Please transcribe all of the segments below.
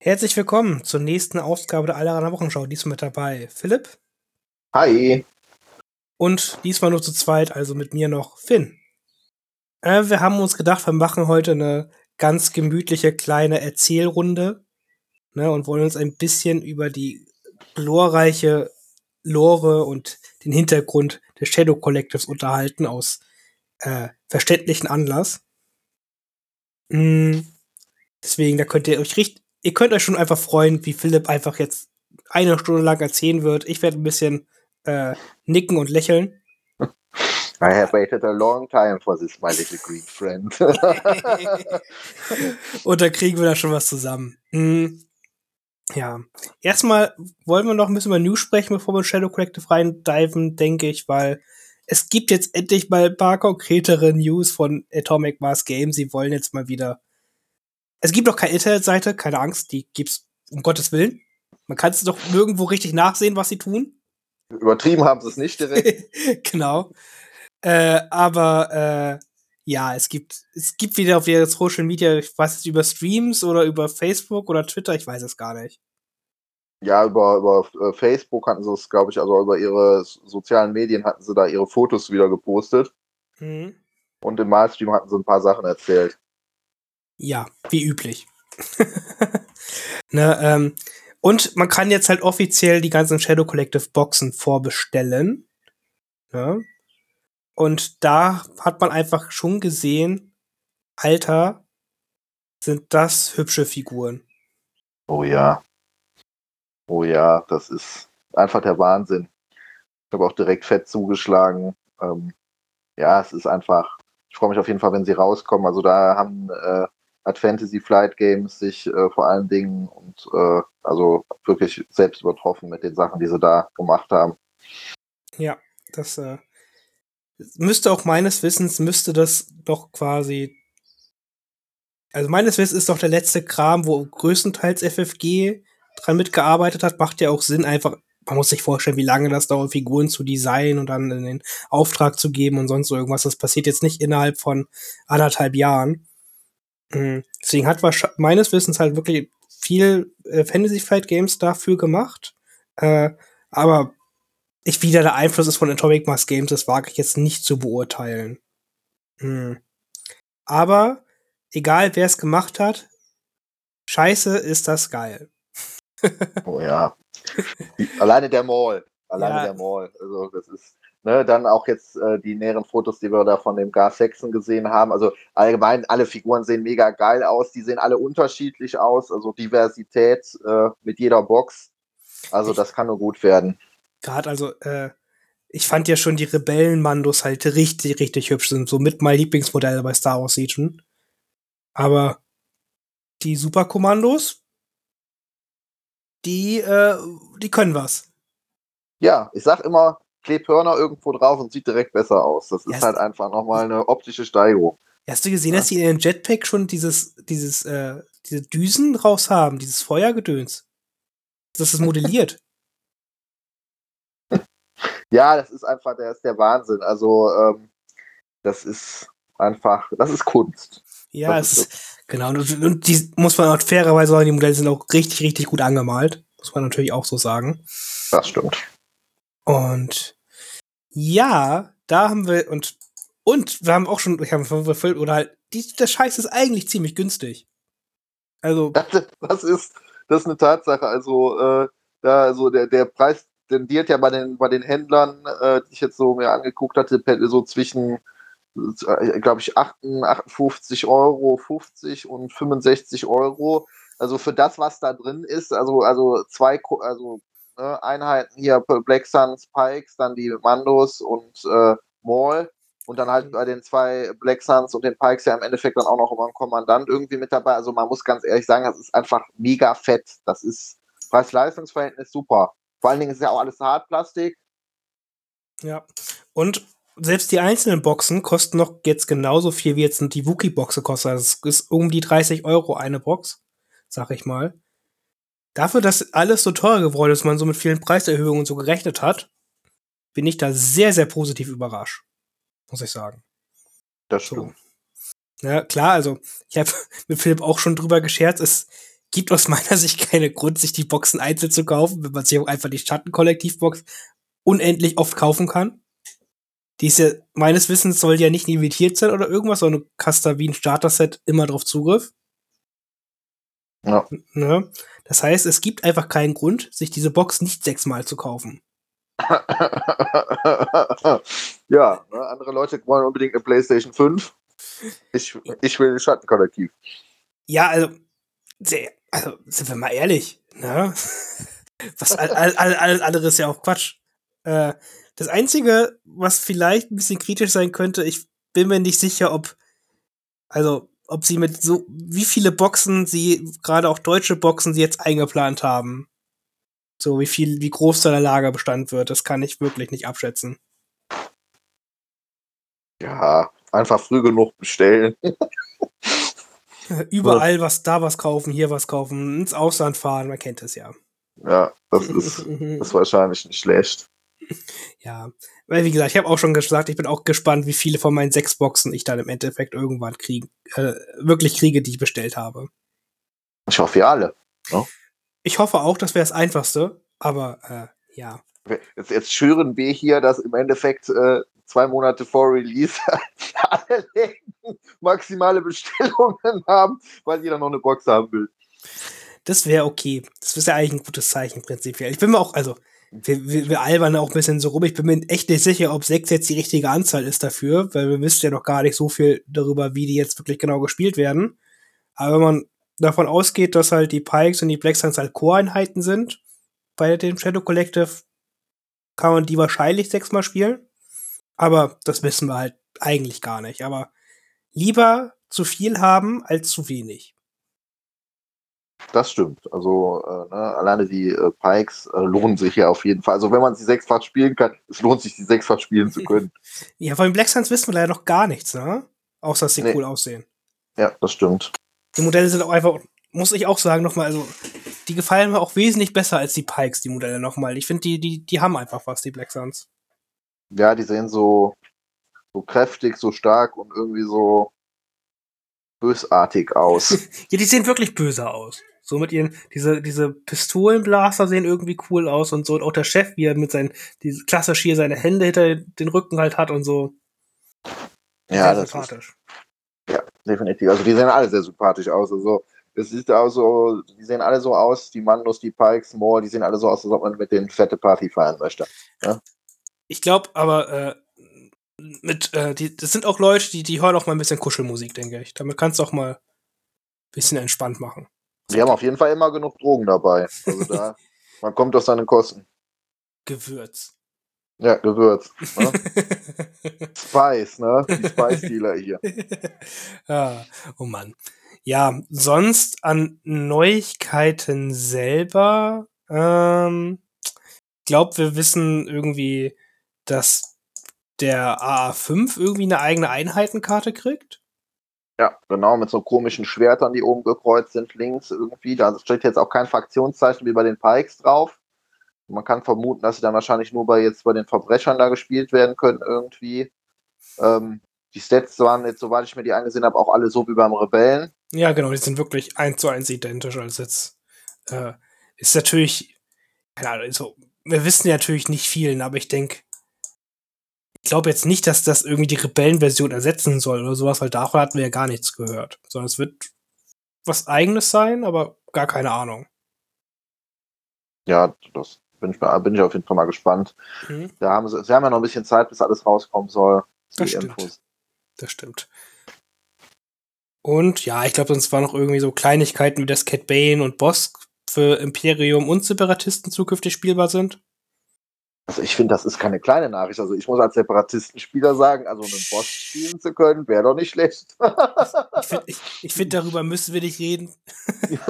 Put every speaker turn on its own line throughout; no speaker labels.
Herzlich willkommen zur nächsten Ausgabe der Alleraner Wochenschau. Diesmal mit dabei Philipp.
Hi.
Und diesmal nur zu zweit, also mit mir noch Finn. Äh, wir haben uns gedacht, wir machen heute eine ganz gemütliche kleine Erzählrunde ne, und wollen uns ein bisschen über die glorreiche Lore und den Hintergrund des Shadow Collectives unterhalten aus äh, verständlichen Anlass. Mm, deswegen, da könnt ihr euch richtig, ihr könnt euch schon einfach freuen, wie Philipp einfach jetzt eine Stunde lang erzählen wird. Ich werde ein bisschen äh, nicken und lächeln.
I have waited a long time for this, my little Greek friend.
und da kriegen wir da schon was zusammen. Hm. Ja. Erstmal wollen wir noch ein bisschen über News sprechen, bevor wir in Shadow Collective reindiven, denke ich, weil es gibt jetzt endlich mal ein paar konkretere News von Atomic Mass Games. Sie wollen jetzt mal wieder. Es gibt noch keine Internetseite, keine Angst, die gibt's um Gottes Willen. Man kann es doch nirgendwo richtig nachsehen, was sie tun.
Übertrieben haben sie es nicht direkt.
genau. Äh, aber äh, ja, es gibt, es gibt wieder auf ihrer Social Media, ich weiß es über Streams oder über Facebook oder Twitter, ich weiß es gar nicht.
Ja, über, über äh, Facebook hatten sie es, glaube ich, also über ihre sozialen Medien hatten sie da ihre Fotos wieder gepostet. Mhm. Und im Malstream hatten sie ein paar Sachen erzählt.
Ja, wie üblich. ne, ähm, und man kann jetzt halt offiziell die ganzen Shadow Collective Boxen vorbestellen. Ne? Und da hat man einfach schon gesehen, Alter, sind das hübsche Figuren.
Oh ja. Oh ja, das ist einfach der Wahnsinn. Ich habe auch direkt fett zugeschlagen. Ähm, ja, es ist einfach, ich freue mich auf jeden Fall, wenn sie rauskommen. Also da haben äh, Art Fantasy Flight Games sich äh, vor allen Dingen und äh, also wirklich selbst übertroffen mit den Sachen, die sie da gemacht haben.
Ja, das äh, müsste auch meines Wissens, müsste das doch quasi. Also meines Wissens ist doch der letzte Kram, wo größtenteils FFG dran mitgearbeitet hat, macht ja auch Sinn, einfach, man muss sich vorstellen, wie lange das dauert, Figuren zu designen und dann in den Auftrag zu geben und sonst so irgendwas. Das passiert jetzt nicht innerhalb von anderthalb Jahren. Mhm. Deswegen hat meines Wissens halt wirklich viel äh, Fantasy Flight Games dafür gemacht. Äh, aber ich, wie der Einfluss ist von Atomic Mass Games, das wage ich jetzt nicht zu beurteilen. Hm. Aber egal wer es gemacht hat, scheiße ist das geil.
oh ja. Alleine der Mall. Alleine ja. der Mall. Also das ist, ne, dann auch jetzt äh, die näheren Fotos, die wir da von dem Gar Saxon gesehen haben. Also allgemein, alle Figuren sehen mega geil aus. Die sehen alle unterschiedlich aus. Also Diversität äh, mit jeder Box. Also das kann nur gut werden
gerade, also, äh, ich fand ja schon die Rebellenmandos halt richtig, richtig hübsch sind. So mit mein Lieblingsmodell bei Star Wars Legion. Aber die Superkommandos, die, äh, die können was.
Ja, ich sag immer, kleb Hörner irgendwo drauf und sieht direkt besser aus. Das ist ja, halt einfach nochmal eine optische Steigerung.
Hast du gesehen, ja. dass die in den Jetpack schon dieses, dieses, äh, diese Düsen raus haben, dieses Feuergedöns? Das ist modelliert.
Ja, das ist einfach, der ist der Wahnsinn. Also, ähm, das ist einfach, das ist Kunst.
Ja,
das
es ist, genau. Und, und, die muss man auch fairerweise sagen, die Modelle sind auch richtig, richtig gut angemalt. Muss man natürlich auch so sagen.
Das stimmt.
Und ja, da haben wir, und, und wir haben auch schon, ich habe oder halt, die, der Scheiß ist eigentlich ziemlich günstig. Also.
Das, das ist, das ist eine Tatsache. Also, äh, da, also der, der Preis tendiert ja bei den, bei den Händlern, äh, die ich jetzt so mir angeguckt hatte, so zwischen, äh, glaube ich, 58 Euro 50 und 65 Euro. Also für das, was da drin ist, also, also zwei also, ne, Einheiten hier, Black Suns, Pikes, dann die Mandos und äh, Maul. Und dann halt mhm. bei den zwei Black Suns und den Pikes ja im Endeffekt dann auch noch immer ein Kommandant irgendwie mit dabei. Also man muss ganz ehrlich sagen, das ist einfach mega fett. Das ist Preis-Leistungs-Verhältnis super. Vor allen Dingen ist ja auch alles Hartplastik.
Ja. Und selbst die einzelnen Boxen kosten noch jetzt genauso viel, wie jetzt die Wookie-Boxe kostet. Also es ist um die 30 Euro eine Box, sag ich mal. Dafür, dass alles so teuer geworden ist, man so mit vielen Preiserhöhungen so gerechnet hat, bin ich da sehr, sehr positiv überrascht. Muss ich sagen.
Das stimmt.
So. Ja, klar, also ich habe mit Philipp auch schon drüber gescherzt, es gibt aus meiner Sicht keinen Grund, sich die Boxen einzeln zu kaufen, wenn man sich auch einfach die Schattenkollektivbox unendlich oft kaufen kann. Die ist ja, meines Wissens soll ja nicht limitiert sein oder irgendwas, sondern du hast da wie ein Starter-Set immer drauf Zugriff.
Ja.
Ne? Das heißt, es gibt einfach keinen Grund, sich diese Box nicht sechsmal zu kaufen.
ja, ne, andere Leute wollen unbedingt eine PlayStation 5. Ich, ich will ein Schattenkollektiv.
Ja, also, also sind wir mal ehrlich, ne? Was all, all, all, alles andere ist ja auch Quatsch. Äh, das Einzige, was vielleicht ein bisschen kritisch sein könnte, ich bin mir nicht sicher, ob, also, ob sie mit so, wie viele Boxen sie, gerade auch deutsche Boxen, sie jetzt eingeplant haben. So, wie viel, wie groß da der Lagerbestand wird, das kann ich wirklich nicht abschätzen.
Ja, einfach früh genug bestellen.
Überall was, da was kaufen, hier was kaufen, ins Ausland fahren, man kennt es ja.
Ja, das ist, ist wahrscheinlich nicht schlecht.
Ja, weil wie gesagt, ich habe auch schon gesagt, ich bin auch gespannt, wie viele von meinen sechs Boxen ich dann im Endeffekt irgendwann kriege, äh, wirklich kriege, die ich bestellt habe.
Ich hoffe, ihr alle. Ne?
Ich hoffe auch, das wäre das Einfachste, aber äh, ja.
Jetzt, jetzt schüren wir hier, dass im Endeffekt äh, zwei Monate vor Release alle Läden maximale Bestellungen haben, weil jeder noch eine Box haben will.
Das wäre okay. Das ist ja eigentlich ein gutes Zeichen prinzipiell. Ich bin mir auch, also, wir, wir, wir albern auch ein bisschen so rum. Ich bin mir echt nicht sicher, ob sechs jetzt die richtige Anzahl ist dafür, weil wir wissen ja noch gar nicht so viel darüber, wie die jetzt wirklich genau gespielt werden. Aber wenn man davon ausgeht, dass halt die Pikes und die Black Suns halt Core-Einheiten sind, bei dem Shadow Collective kann man die wahrscheinlich sechsmal spielen. Aber das wissen wir halt eigentlich gar nicht. Aber lieber zu viel haben als zu wenig.
Das stimmt. Also äh, ne, alleine die äh, Pikes äh, lohnen sich ja auf jeden Fall. Also wenn man sie sechsfach spielen kann, es lohnt sich, die sechsfach spielen zu können.
ja, von den Black Suns wissen wir leider noch gar nichts, ne? Außer dass sie nee. cool aussehen.
Ja, das stimmt.
Die Modelle sind auch einfach, muss ich auch sagen, nochmal, also die gefallen mir auch wesentlich besser als die Pikes, die Modelle nochmal. Ich finde, die, die, die haben einfach was, die Black Suns.
Ja, die sehen so, so kräftig, so stark und irgendwie so bösartig aus.
ja, die sehen wirklich böse aus. So mit ihren, diese, diese Pistolenblaster sehen irgendwie cool aus und so. Und auch der Chef, wie er mit seinen, die klassisch hier seine Hände hinter den Rücken halt hat und so.
Ja, das sympathisch. Ist, ja, definitiv. Also die sehen alle sehr sympathisch aus. Also es sieht auch so, die sehen alle so aus, die Mandos, die Pikes, Moore, die sehen alle so aus, als ob man mit denen fette Party feiern möchte. Ja?
Ich glaube aber, äh, mit, äh, die, das sind auch Leute, die, die hören auch mal ein bisschen Kuschelmusik, denke ich. Damit kannst du auch mal ein bisschen entspannt machen.
Die haben auf jeden Fall immer genug Drogen dabei. Also da, man kommt aus seinen Kosten.
Gewürz.
Ja, Gewürz. Ne? Spice, ne? Die Spice-Dealer hier.
ja, oh Mann. Ja, sonst an Neuigkeiten selber, ähm, glaube, wir wissen irgendwie, dass der AA5 irgendwie eine eigene Einheitenkarte kriegt.
Ja, genau, mit so komischen Schwertern, die oben gekreuzt sind, links irgendwie. Da steht jetzt auch kein Fraktionszeichen wie bei den Pikes drauf. Man kann vermuten, dass sie dann wahrscheinlich nur bei jetzt bei den Verbrechern da gespielt werden können irgendwie. Ähm, die Stats waren jetzt, soweit ich mir die angesehen habe, auch alle so wie beim Rebellen.
Ja, genau, die sind wirklich eins zu eins identisch. Also jetzt äh, ist natürlich, keine Ahnung, also, wir wissen ja natürlich nicht vielen, aber ich denke, glaube jetzt nicht, dass das irgendwie die Rebellenversion ersetzen soll oder sowas, weil davon hatten wir ja gar nichts gehört. Sondern es wird was eigenes sein, aber gar keine Ahnung.
Ja, das bin ich, bin ich auf jeden Fall mal gespannt. Mhm. Da haben sie, sie haben ja noch ein bisschen Zeit, bis alles rauskommen soll.
Das stimmt. Infos. Das stimmt. Und ja, ich glaube, sonst waren noch irgendwie so Kleinigkeiten wie das Cat Bane und Boss für Imperium und Separatisten zukünftig spielbar sind.
Also ich finde, das ist keine kleine Nachricht. Also ich muss als Separatistenspieler sagen, also einen Boss spielen zu können, wäre doch nicht schlecht.
ich finde, ich, ich find, darüber müssen wir nicht reden.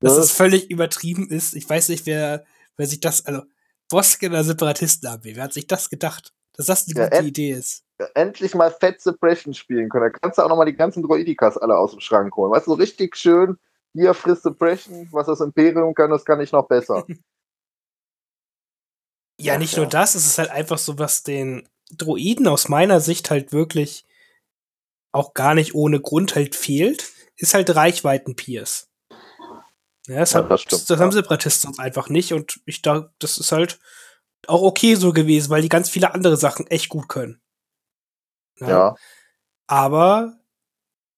Dass es völlig übertrieben ist. Ich weiß nicht, wer, wer sich das, also Boss oder Separatistenarmee, wer hat sich das gedacht? Dass das eine ja, gute Idee ist.
Endlich mal Fat Suppression spielen können. Da kannst du auch nochmal die ganzen Droidikas alle aus dem Schrank holen. Weißt du, so richtig schön, hier frisst Suppression, was das Imperium kann, das kann ich noch besser.
Ja, nicht ja. nur das, es ist halt einfach so, was den Droiden aus meiner Sicht halt wirklich auch gar nicht ohne Grund halt fehlt, ist halt Reichweiten-Pierce. Ja, das, ja, hat, das, stimmt, das, haben Separatisten einfach nicht und ich dachte, das ist halt auch okay so gewesen, weil die ganz viele andere Sachen echt gut können.
Ja. ja.
Aber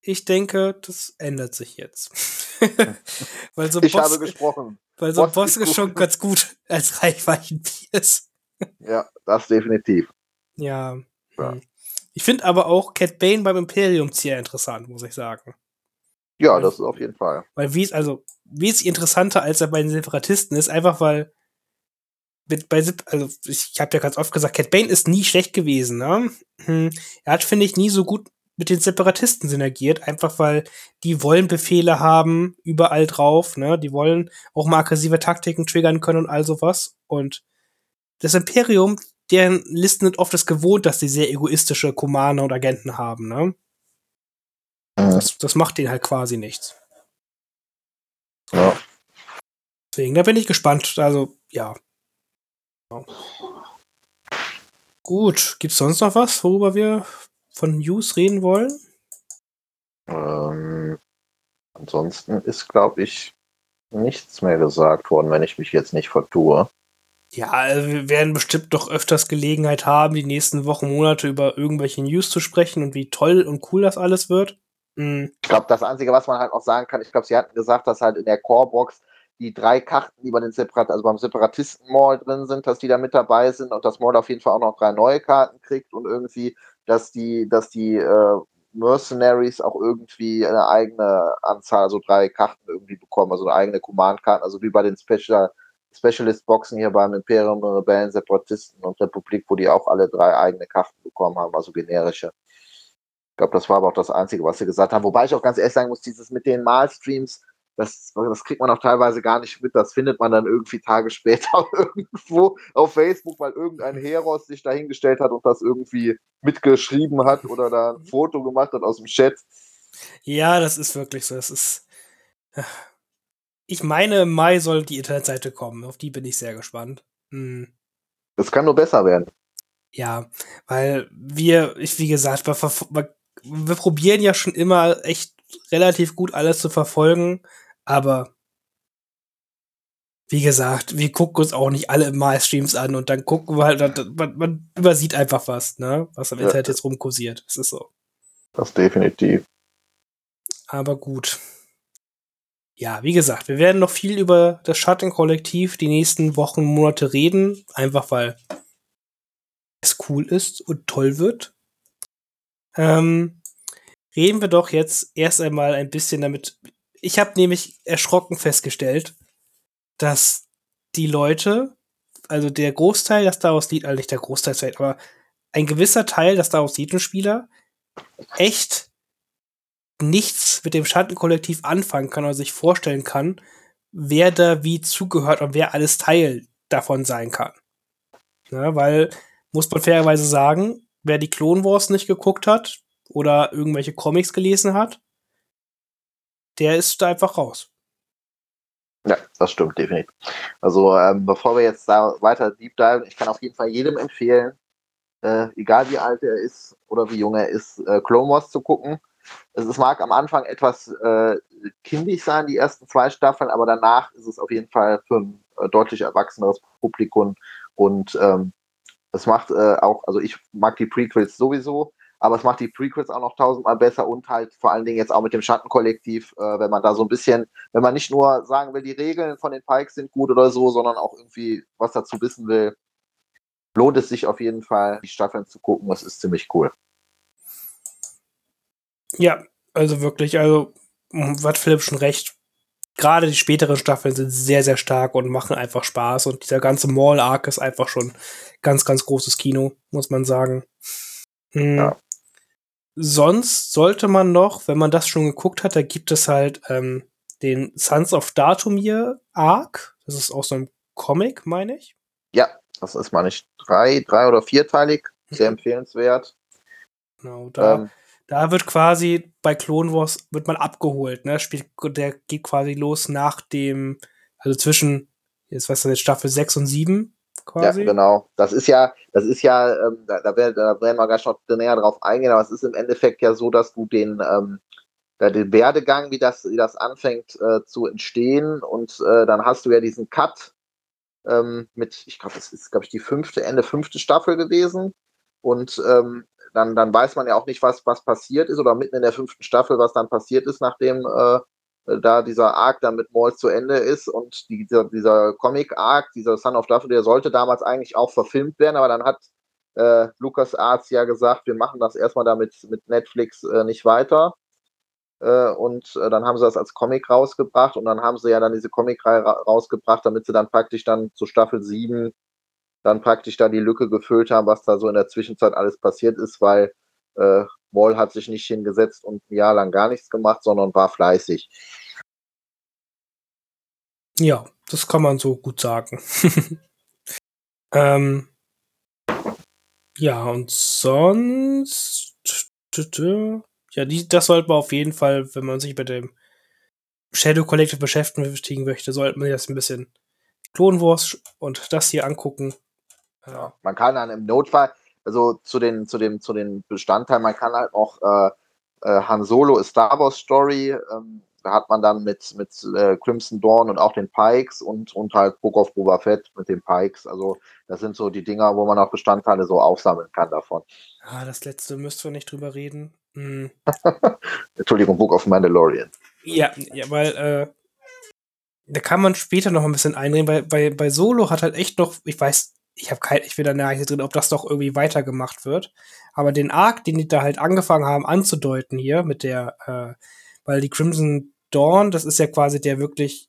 ich denke, das ändert sich jetzt.
weil so ich Boss, habe gesprochen.
Weil so Boss, Boss ist schon ganz gut als Reichweichenpiers.
ja, das definitiv.
Ja. ja. Hm. Ich finde aber auch Cat Bane beim Imperium sehr interessant, muss ich sagen.
Ja, das ist auf jeden Fall.
Weil wie es, also, wie es interessanter als er bei den Separatisten ist, einfach weil mit, bei also ich habe ja ganz oft gesagt, Cat Bane ist nie schlecht gewesen. Ne? Hm. Er hat, finde ich, nie so gut mit den Separatisten synergiert, einfach weil die wollen Befehle haben, überall drauf, ne? Die wollen auch mal aggressive Taktiken triggern können und all sowas. Und das Imperium, deren Listen sind oft es gewohnt, dass die sehr egoistische Commander und Agenten haben, ne? Das, das macht denen halt quasi nichts.
Ja.
Deswegen, da bin ich gespannt. Also, ja. Gut, gibt's sonst noch was, worüber wir von News reden wollen?
Ähm, ansonsten ist, glaube ich, nichts mehr gesagt worden, wenn ich mich jetzt nicht vertue.
Ja, also wir werden bestimmt doch öfters Gelegenheit haben, die nächsten Wochen, Monate über irgendwelche News zu sprechen und wie toll und cool das alles wird.
Mhm. Ich glaube, das Einzige, was man halt auch sagen kann, ich glaube, sie hatten gesagt, dass halt in der Core-Box die drei Karten, die bei den Separat also beim Separatisten-Mall drin sind, dass die da mit dabei sind und das Mall auf jeden Fall auch noch drei neue Karten kriegt und irgendwie, dass die, dass die äh, Mercenaries auch irgendwie eine eigene Anzahl, also drei Karten irgendwie bekommen, also eine eigene Command-Karten, also wie bei den Special Specialist-Boxen hier beim Imperium, Rebellen, Separatisten und Republik, wo die auch alle drei eigene Karten bekommen haben, also generische. Ich glaube, das war aber auch das Einzige, was sie gesagt haben. Wobei ich auch ganz ehrlich sagen muss, dieses mit den Malstreams, das, das kriegt man auch teilweise gar nicht mit. Das findet man dann irgendwie Tage später irgendwo auf Facebook, weil irgendein Heros sich dahingestellt hat und das irgendwie mitgeschrieben hat oder da ein Foto gemacht hat aus dem Chat.
Ja, das ist wirklich so. Das ist. Ich meine, im Mai soll die Internetseite kommen. Auf die bin ich sehr gespannt. Hm.
Das kann nur besser werden.
Ja, weil wir, ich, wie gesagt, wir, wir probieren ja schon immer echt relativ gut alles zu verfolgen, aber wie gesagt, wir gucken uns auch nicht alle Mal-Streams an und dann gucken wir halt, man, man übersieht einfach was, ne, was am ja. Internet jetzt rumkursiert. Das ist so.
Das definitiv.
Aber gut. Ja, wie gesagt, wir werden noch viel über das Schattenkollektiv die nächsten Wochen, Monate reden, einfach weil es cool ist und toll wird. Ähm, reden wir doch jetzt erst einmal ein bisschen damit. Ich habe nämlich erschrocken festgestellt, dass die Leute, also der Großteil, das daraus liegt, also nicht der Großteil, aber ein gewisser Teil, das daraus liegt, Spieler, echt nichts mit dem Schattenkollektiv anfangen kann oder sich vorstellen kann, wer da wie zugehört und wer alles Teil davon sein kann. Ja, weil, muss man fairerweise sagen, wer die Clone Wars nicht geguckt hat, oder irgendwelche Comics gelesen hat, der ist da einfach raus.
Ja, das stimmt definitiv. Also ähm, bevor wir jetzt da weiter deep dive, ich kann auf jeden Fall jedem empfehlen, äh, egal wie alt er ist oder wie jung er ist, äh, Clone Wars zu gucken. Es, es mag am Anfang etwas äh, kindisch sein, die ersten zwei Staffeln, aber danach ist es auf jeden Fall für ein äh, deutlich erwachseneres Publikum und ähm, es macht äh, auch, also ich mag die Prequels sowieso, aber es macht die Prequels auch noch tausendmal besser und halt vor allen Dingen jetzt auch mit dem Schattenkollektiv, äh, wenn man da so ein bisschen, wenn man nicht nur sagen will, die Regeln von den Pikes sind gut oder so, sondern auch irgendwie was dazu wissen will, lohnt es sich auf jeden Fall, die Staffeln zu gucken. Das ist ziemlich cool.
Ja, also wirklich, also hat Philipp schon recht. Gerade die späteren Staffeln sind sehr, sehr stark und machen einfach Spaß. Und dieser ganze Mall-Arc ist einfach schon ganz, ganz großes Kino, muss man sagen. Mhm. Ja sonst sollte man noch, wenn man das schon geguckt hat, da gibt es halt ähm, den Sons of Datumir Arc. Das ist aus so einem Comic, meine ich.
Ja, das ist, meine ich, drei, drei oder vierteilig. Sehr mhm. empfehlenswert.
Genau, da, ähm, da wird quasi bei Clone Wars wird man abgeholt, ne? Spielt, der geht quasi los nach dem, also zwischen, jetzt was ist das, Staffel 6 und 7
quasi. Ja, genau. Das ist ja, das ist ja, ähm, da, da, werden, da werden wir gleich noch näher drauf eingehen, aber es ist im Endeffekt ja so, dass du den, ähm, den Werdegang, wie das, wie das anfängt äh, zu entstehen. Und äh, dann hast du ja diesen Cut ähm, mit, ich glaube, das ist, glaube ich, die fünfte, Ende fünfte Staffel gewesen. Und ähm, dann, dann weiß man ja auch nicht, was, was passiert ist oder mitten in der fünften Staffel, was dann passiert ist, nachdem äh, da dieser Arc dann mit Maul zu Ende ist und die, dieser, dieser Comic-Arc, dieser Son of Daffodil, der sollte damals eigentlich auch verfilmt werden, aber dann hat äh, Lucas Arts ja gesagt, wir machen das erstmal damit mit Netflix äh, nicht weiter. Äh, und äh, dann haben sie das als Comic rausgebracht und dann haben sie ja dann diese Comic-Reihe ra rausgebracht, damit sie dann praktisch dann zu Staffel 7 dann praktisch da die Lücke gefüllt haben, was da so in der Zwischenzeit alles passiert ist, weil äh, Maul hat sich nicht hingesetzt und ein Jahr lang gar nichts gemacht, sondern war fleißig.
Ja, das kann man so gut sagen. ähm, ja, und sonst. Ja, die, das sollte man auf jeden Fall, wenn man sich mit dem Shadow Collective beschäftigen möchte, sollte man das ein bisschen Clone Wars und das hier angucken.
Ja, man kann dann im Notfall, also zu den, zu dem, zu den Bestandteilen, man kann halt auch äh, äh, Han Solo, A Star Wars Story, ähm, da hat man dann mit, mit äh, Crimson Dawn und auch den Pikes und, und halt Book of Boba Fett mit den Pikes. Also das sind so die Dinger, wo man auch Bestandteile so aufsammeln kann davon.
Ah, das letzte müsst wir nicht drüber reden. Hm.
Entschuldigung, Book of Mandalorian.
Ja, ja weil äh, da kann man später noch ein bisschen einreden, weil bei, bei Solo hat halt echt noch, ich weiß, ich habe kein, ich bin da nicht drin, ob das doch irgendwie weitergemacht wird. Aber den Arc, den die da halt angefangen haben anzudeuten hier mit der, äh, weil die Crimson Dawn, das ist ja quasi der wirklich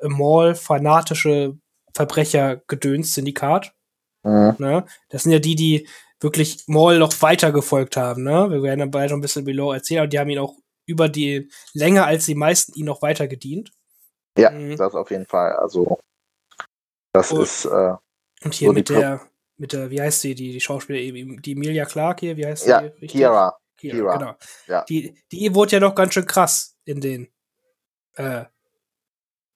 Mall-fanatische Verbrecher-Gedöns-Syndikat. Mhm. Ne? Das sind ja die, die wirklich Maul noch weiter gefolgt haben. Ne? Wir werden dann bald noch ein bisschen below erzählen, aber die haben ihn auch über die länger als die meisten ihn noch weiter gedient.
Ja, mhm. das auf jeden Fall. Also das und, ist äh,
und hier so mit der mit der wie heißt sie die die Schauspielerin die Emilia Clark hier wie heißt
sie ja, richtig? Kira.
Kira, Kira. genau. Ja. Die die wurde ja noch ganz schön krass in den äh,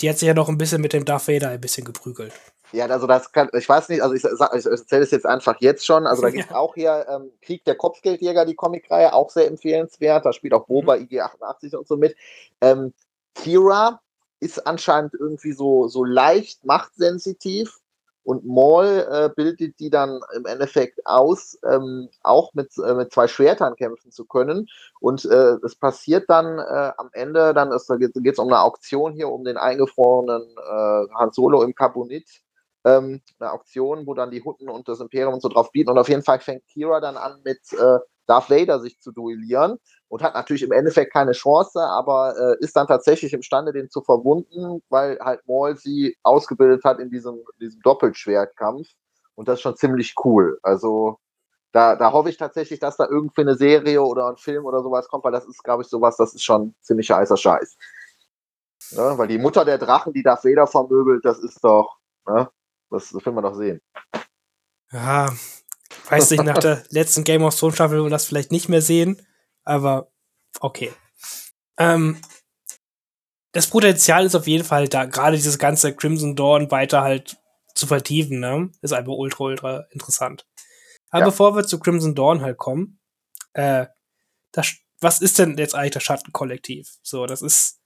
die hat sich ja noch ein bisschen mit dem Darth Vader ein bisschen geprügelt.
Ja, also das kann, ich weiß nicht, also ich, ich erzähle es jetzt einfach jetzt schon. Also da gibt es ja. auch hier ähm, Krieg der Kopfgeldjäger, die Comicreihe, auch sehr empfehlenswert. Da spielt auch Boba mhm. IG88 und so mit. Ähm, Kira ist anscheinend irgendwie so, so leicht machtsensitiv und Maul äh, bildet die dann im Endeffekt aus, ähm, auch mit, äh, mit zwei Schwertern kämpfen zu können. Und äh, es passiert dann äh, am Ende, dann geht es um eine Auktion hier, um den eingefrorenen äh, Han Solo im Carbonit. Ähm, eine Auktion, wo dann die Hutten und das Imperium und so drauf bieten. Und auf jeden Fall fängt Kira dann an, mit äh, Darth Vader sich zu duellieren und hat natürlich im Endeffekt keine Chance, aber äh, ist dann tatsächlich imstande, den zu verwunden, weil halt Maul sie ausgebildet hat in diesem, diesem Doppelschwertkampf. Und das ist schon ziemlich cool. Also da, da hoffe ich tatsächlich, dass da irgendwie eine Serie oder ein Film oder sowas kommt, weil das ist, glaube ich, sowas, das ist schon ziemlich heißer Scheiß. Ja, weil die Mutter der Drachen, die Darth Vader vermöbelt, das ist doch, ne? Das, das will man doch sehen.
Ja, weiß nicht, nach der letzten Game of Thrones Staffel will man das vielleicht nicht mehr sehen aber okay. Ähm, das Potenzial ist auf jeden Fall da, gerade dieses ganze Crimson Dawn weiter halt zu vertiefen, ne? Ist einfach ultra, ultra interessant. Aber ja. bevor wir zu Crimson Dawn halt kommen, äh, das, was ist denn jetzt eigentlich das Schattenkollektiv? So, das ist,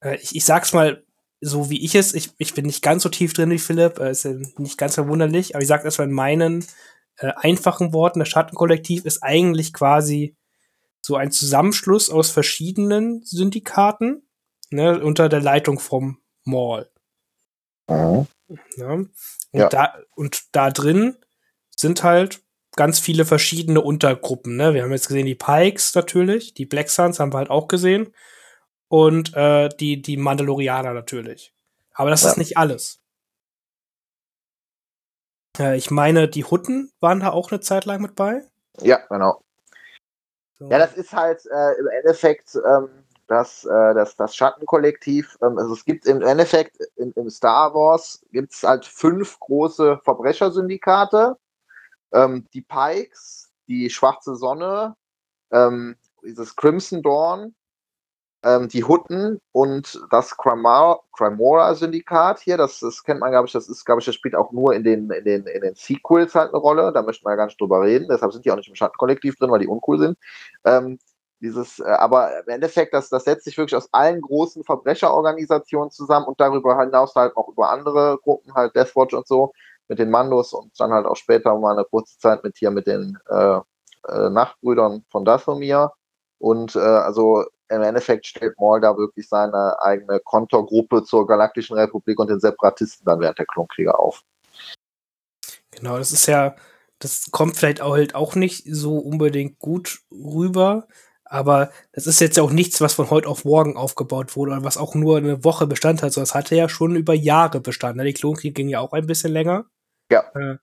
äh, ich, ich sag's mal so wie ich es, ich, ich bin nicht ganz so tief drin wie Philipp, äh, ist ja nicht ganz verwunderlich, aber ich sag erstmal in meinen äh, einfachen Worten, das Schattenkollektiv ist eigentlich quasi so ein Zusammenschluss aus verschiedenen Syndikaten ne, unter der Leitung vom Mall. Mhm. Ja. Und, ja. Da, und da drin sind halt ganz viele verschiedene Untergruppen. Ne? Wir haben jetzt gesehen die Pikes natürlich, die Black Suns haben wir halt auch gesehen und äh, die, die Mandalorianer natürlich. Aber das ja. ist nicht alles. Äh, ich meine, die Hutten waren da auch eine Zeit lang mit bei.
Ja, genau. So. Ja, das ist halt äh, im Endeffekt ähm, das, äh, das, das Schattenkollektiv. Ähm, also es gibt im Endeffekt in, im Star Wars gibt es halt fünf große Verbrechersyndikate. Ähm, die Pikes, die Schwarze Sonne, ähm, dieses Crimson Dawn, ähm, die Hutten und das Cremora-Syndikat hier, das, das kennt man, glaube ich, das ist, glaube ich, das spielt auch nur in den, in, den, in den Sequels halt eine Rolle. Da möchten wir ja gar nicht drüber reden. Deshalb sind die auch nicht im Schattenkollektiv drin, weil die uncool sind. Ähm, dieses, äh, aber im Endeffekt, das, das setzt sich wirklich aus allen großen Verbrecherorganisationen zusammen und darüber hinaus halt auch über andere Gruppen, halt Deathwatch und so, mit den Mandos und dann halt auch später mal eine kurze Zeit mit hier mit den äh, äh, Nachtbrüdern von Dathomir. Und äh, also im Endeffekt stellt Maul da wirklich seine eigene Kontorgruppe zur Galaktischen Republik und den Separatisten dann während der Klonkriege auf.
Genau, das ist ja, das kommt vielleicht auch halt auch nicht so unbedingt gut rüber, aber das ist jetzt ja auch nichts, was von heute auf morgen aufgebaut wurde oder was auch nur eine Woche Bestand hat, sondern es hatte ja schon über Jahre bestanden. Ne? Die Klonkriege ging ja auch ein bisschen länger.
Ja. Äh,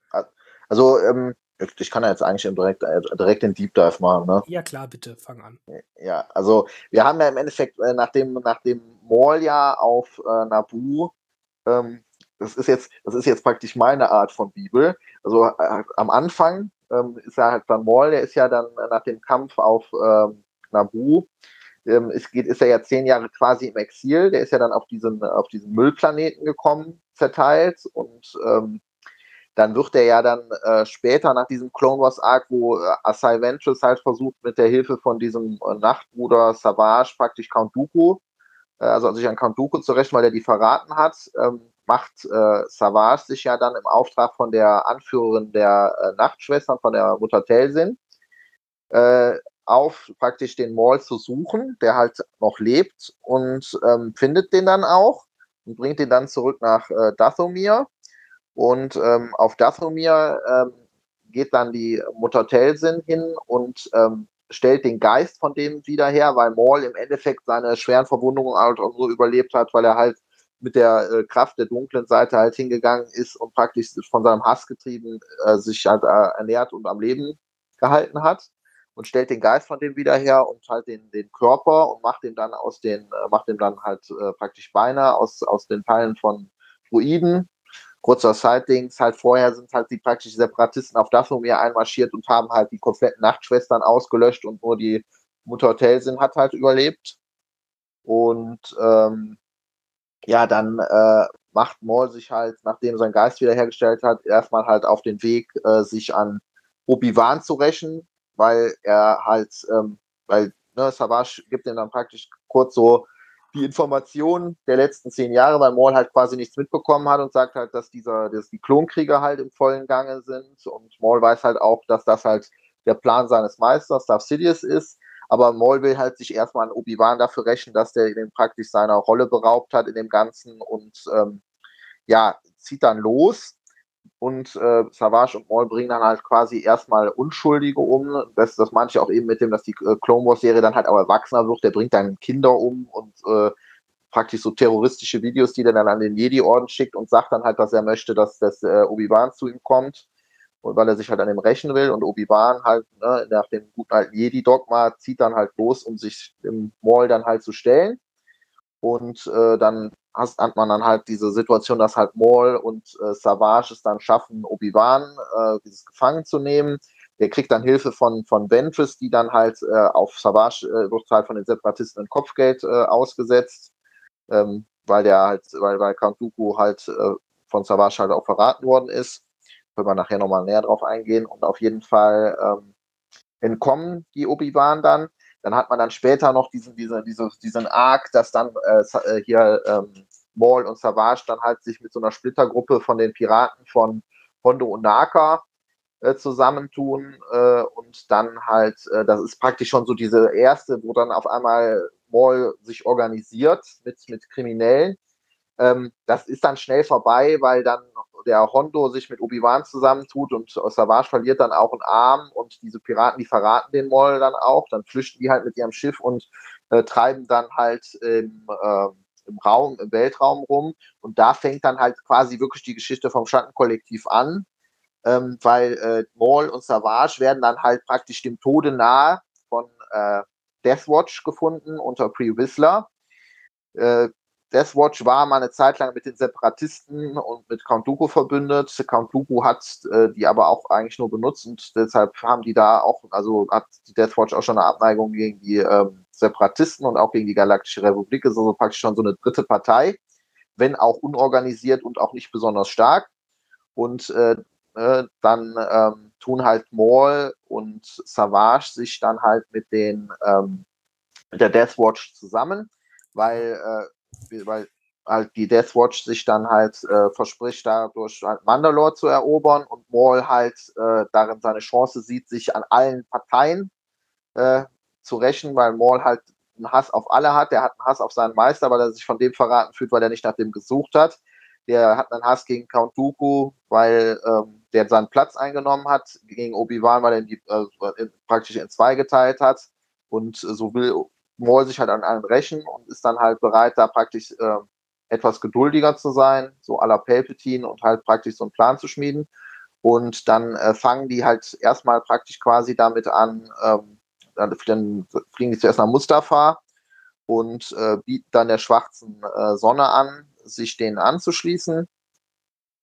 also, ähm, ich kann ja jetzt eigentlich direkt, äh, direkt den Deep Dive machen, ne?
Ja, klar, bitte, fang an.
Ja, also wir haben ja im Endeffekt äh, nach dem, nach dem Maul-Jahr auf äh, Nabu, ähm, das ist jetzt, das ist jetzt praktisch meine Art von Bibel. Also äh, am Anfang ähm, ist er halt dann Maul, der ist ja dann nach dem Kampf auf ähm, Nabu, ähm, es geht, ist er ja zehn Jahre quasi im Exil, der ist ja dann auf diesen, auf diesen Müllplaneten gekommen, zerteilt und ähm, dann wird er ja dann äh, später nach diesem Clone Wars Arc, wo äh, Asai Ventress halt versucht, mit der Hilfe von diesem äh, Nachtbruder Savage praktisch Count Dooku, äh, also sich an Count Dooku zu rächen, weil er die verraten hat, ähm, macht äh, Savage sich ja dann im Auftrag von der Anführerin der äh, Nachtschwestern, von der Mutter Telsin, äh, auf, praktisch den Maul zu suchen, der halt noch lebt und ähm, findet den dann auch und bringt ihn dann zurück nach äh, Dathomir und ähm, auf Dathomir ähm, geht dann die Mutter Telsin hin und ähm, stellt den Geist von dem wieder her, weil Maul im Endeffekt seine schweren Verwundungen halt auch so überlebt hat, weil er halt mit der äh, Kraft der dunklen Seite halt hingegangen ist und praktisch von seinem Hass getrieben äh, sich halt äh, ernährt und am Leben gehalten hat und stellt den Geist von dem wieder her und halt den, den Körper und macht ihm dann aus den, äh, macht ihm dann halt äh, praktisch Beine aus, aus den Teilen von Druiden kurzer Side-Dings, halt vorher sind halt die praktisch Separatisten auf Dathomir einmarschiert und haben halt die kompletten Nachtschwestern ausgelöscht und nur die Mutter Telsin hat halt überlebt. Und ähm, ja, dann äh, macht Maul sich halt, nachdem sein Geist wiederhergestellt hat, erstmal halt auf den Weg, äh, sich an Obi-Wan zu rächen, weil er halt, ähm, weil ne, Savage gibt ihm dann praktisch kurz so die Informationen der letzten zehn Jahre, weil Maul halt quasi nichts mitbekommen hat und sagt halt, dass dieser, dass die Klonkriege halt im vollen Gange sind. Und Maul weiß halt auch, dass das halt der Plan seines Meisters, Darth Sidious ist, aber Maul will halt sich erstmal an Obi-Wan dafür rächen, dass der ihn praktisch seiner Rolle beraubt hat in dem Ganzen. Und ähm, ja, zieht dann los und äh, Savage und Maul bringen dann halt quasi erstmal Unschuldige um. Das, das manche auch eben mit dem, dass die äh, Clone Wars Serie dann halt auch erwachsener wird. Der bringt dann Kinder um und äh, praktisch so terroristische Videos, die er dann an den Jedi-Orden schickt und sagt dann halt, dass er möchte, dass das äh, Obi-Wan zu ihm kommt. Und weil er sich halt an ihm rächen will und Obi-Wan halt ne, nach dem guten alten Jedi-Dogma zieht dann halt los, um sich dem Maul dann halt zu stellen. Und äh, dann hast, hat man dann halt diese Situation, dass halt Maul und äh, Savage es dann schaffen, Obi-Wan äh, dieses gefangen zu nehmen. Der kriegt dann Hilfe von, von Ventress, die dann halt äh, auf Savage äh, wird halt von den Separatisten ein Kopfgeld äh, ausgesetzt, ähm, weil der halt, weil, weil Count Dooku halt äh, von Savage halt auch verraten worden ist. Können wir nachher nochmal näher drauf eingehen. Und auf jeden Fall ähm, entkommen die Obi-Wan dann. Dann hat man dann später noch diesen, diesen, diesen, diesen Arc, dass dann äh, äh, hier ähm, Maul und Savage dann halt sich mit so einer Splittergruppe von den Piraten von Hondo und Naka äh, zusammentun äh, und dann halt, äh, das ist praktisch schon so diese erste, wo dann auf einmal Maul sich organisiert mit, mit Kriminellen. Ähm, das ist dann schnell vorbei, weil dann der Hondo sich mit Obi-Wan zusammentut und Savage verliert dann auch einen Arm und diese Piraten, die verraten den Maul dann auch. Dann flüchten die halt mit ihrem Schiff und äh, treiben dann halt im, äh, im Raum, im Weltraum rum. Und da fängt dann halt quasi wirklich die Geschichte vom Schattenkollektiv an, ähm, weil äh, Maul und Savage werden dann halt praktisch dem Tode nahe von äh, Deathwatch gefunden unter Pre Whistler. Äh, Deathwatch war mal eine Zeit lang mit den Separatisten und mit Count Dooku verbündet. Count Dooku hat äh, die aber auch eigentlich nur benutzt und deshalb haben die da auch, also hat die Deathwatch auch schon eine Abneigung gegen die ähm, Separatisten und auch gegen die Galaktische Republik. Ist also praktisch schon so eine dritte Partei, wenn auch unorganisiert und auch nicht besonders stark. Und äh, äh, dann ähm, tun halt Maul und Savage sich dann halt mit den ähm, mit der Death Watch zusammen, weil, äh, weil halt die Death Watch sich dann halt äh, verspricht, dadurch halt Mandalore zu erobern und Maul halt äh, darin seine Chance sieht, sich an allen Parteien äh, zu rächen, weil Maul halt einen Hass auf alle hat. Der hat einen Hass auf seinen Meister, weil er sich von dem verraten fühlt, weil er nicht nach dem gesucht hat. Der hat einen Hass gegen Count Dooku, weil ähm, der seinen Platz eingenommen hat, gegen Obi-Wan, weil er ihn die, äh, praktisch in zwei geteilt hat. Und so will Maul sich halt an allen rächen und ist dann halt bereit, da praktisch äh, etwas geduldiger zu sein, so à la Palpatine und halt praktisch so einen Plan zu schmieden. Und dann äh, fangen die halt erstmal praktisch quasi damit an, ähm, dann fliegen die zuerst nach Mustafa und äh, bieten dann der schwarzen äh, Sonne an, sich denen anzuschließen.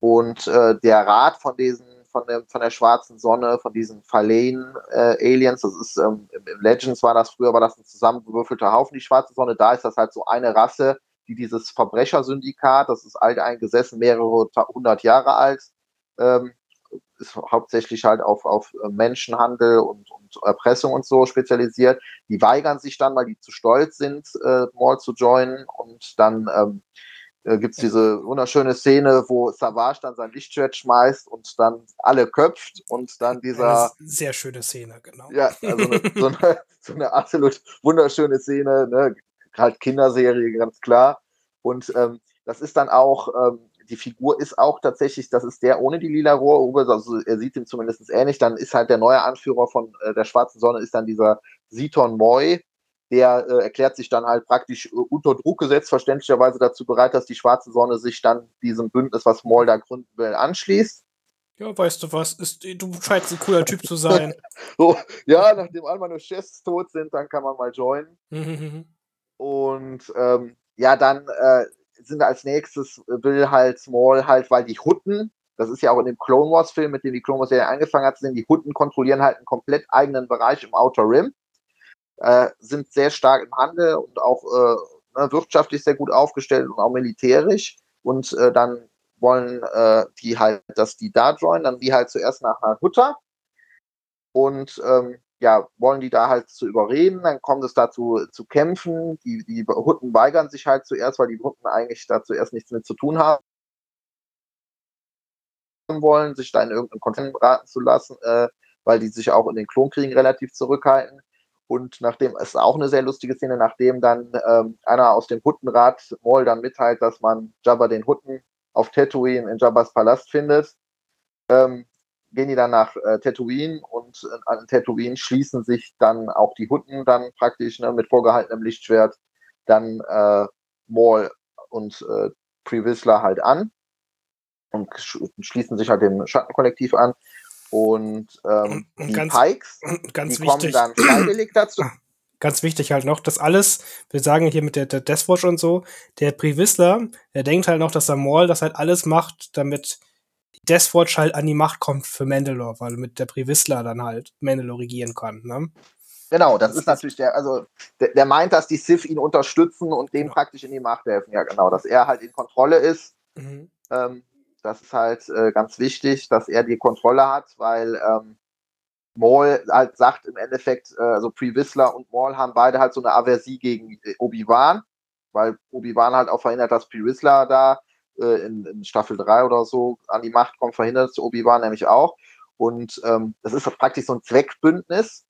Und äh, der Rat von diesen, von, dem, von der schwarzen Sonne, von diesen Verlehen äh, Aliens, das ist ähm, im, Legends war das früher, war das ein zusammengewürfelter Haufen, die schwarze Sonne, da ist das halt so eine Rasse, die dieses Verbrechersyndikat, das ist alt eingesessen, mehrere hundert Jahre alt, ähm, ist hauptsächlich halt auf, auf Menschenhandel und, und Erpressung und so spezialisiert. Die weigern sich dann, weil die zu stolz sind, äh, Maul zu joinen und dann ähm, äh, gibt es diese wunderschöne Szene, wo Savage dann sein Lichtschwert schmeißt und dann alle köpft und dann dieser.
sehr schöne Szene, genau.
Ja, also eine, so, eine, so eine absolut wunderschöne Szene, ne? halt Kinderserie, ganz klar. Und ähm, das ist dann auch, ähm, die Figur ist auch tatsächlich, das ist der ohne die lila Rohrhupe, also er sieht ihm zumindest ähnlich, dann ist halt der neue Anführer von äh, der Schwarzen Sonne, ist dann dieser Siton Moy, der äh, erklärt sich dann halt praktisch äh, unter Druck gesetzt, verständlicherweise dazu bereit, dass die Schwarze Sonne sich dann diesem Bündnis, was Moll da gründen will, anschließt.
Ja, weißt du was, ist, du scheinst ein cooler Typ zu sein.
so, ja, nachdem all meine Chefs tot sind, dann kann man mal joinen. Mhm. Und ähm, ja, dann äh, sind als nächstes, will halt Small halt, weil die Hutten, das ist ja auch in dem Clone Wars Film, mit dem die Clone Wars Serie angefangen hat, sind die Hutten kontrollieren halt einen komplett eigenen Bereich im Outer Rim, äh, sind sehr stark im Handel und auch äh, ne, wirtschaftlich sehr gut aufgestellt und auch militärisch und äh, dann wollen äh, die halt, dass die da joinen, dann die halt zuerst nach Hutta und ähm, ja, wollen die da halt zu überreden, dann kommt es dazu zu kämpfen. Die, die Hutten weigern sich halt zuerst, weil die Hutten eigentlich da zuerst nichts mit zu tun haben wollen, sich da in irgendeinen Konflikt beraten zu lassen, äh, weil die sich auch in den Klonkriegen relativ zurückhalten. Und nachdem, es ist auch eine sehr lustige Szene, nachdem dann ähm, einer aus dem Huttenrat Maul dann mitteilt, dass man Jabba den Hutten auf Tatooine in Jabbas Palast findet, ähm, gehen die dann nach äh, Tatooine und äh, an Tatooine schließen sich dann auch die Hutten dann praktisch ne, mit vorgehaltenem Lichtschwert dann äh, Maul und äh, Previsler halt an und schließen sich halt dem Schattenkollektiv an. Und ähm, die ganz, Pikes,
ganz
die wichtig. kommen dann freiwillig dazu.
Ganz wichtig halt noch, dass alles, wir sagen hier mit der, der Deathwatch und so, der Previsler, der denkt halt noch, dass der Maul das halt alles macht, damit Deathwatch halt an die Macht kommt für Mandalore, weil mit der Privisla dann halt Mandalore regieren kann. Ne?
Genau, das, das ist natürlich der, also der, der, meint, dass die Sith ihn unterstützen und dem genau. praktisch in die Macht helfen. Ja, genau, dass er halt in Kontrolle ist. Mhm. Ähm, das ist halt äh, ganz wichtig, dass er die Kontrolle hat, weil ähm, Maul halt sagt im Endeffekt, äh, also Pre Whistler und Maul haben beide halt so eine Aversie gegen Obi-Wan, weil Obi-Wan halt auch verhindert, dass Pre Whistler da äh, in, in, Staffel 3 oder so an die Macht kommt, verhindert Obi-Wan nämlich auch. Und ähm, das ist praktisch so ein Zweckbündnis.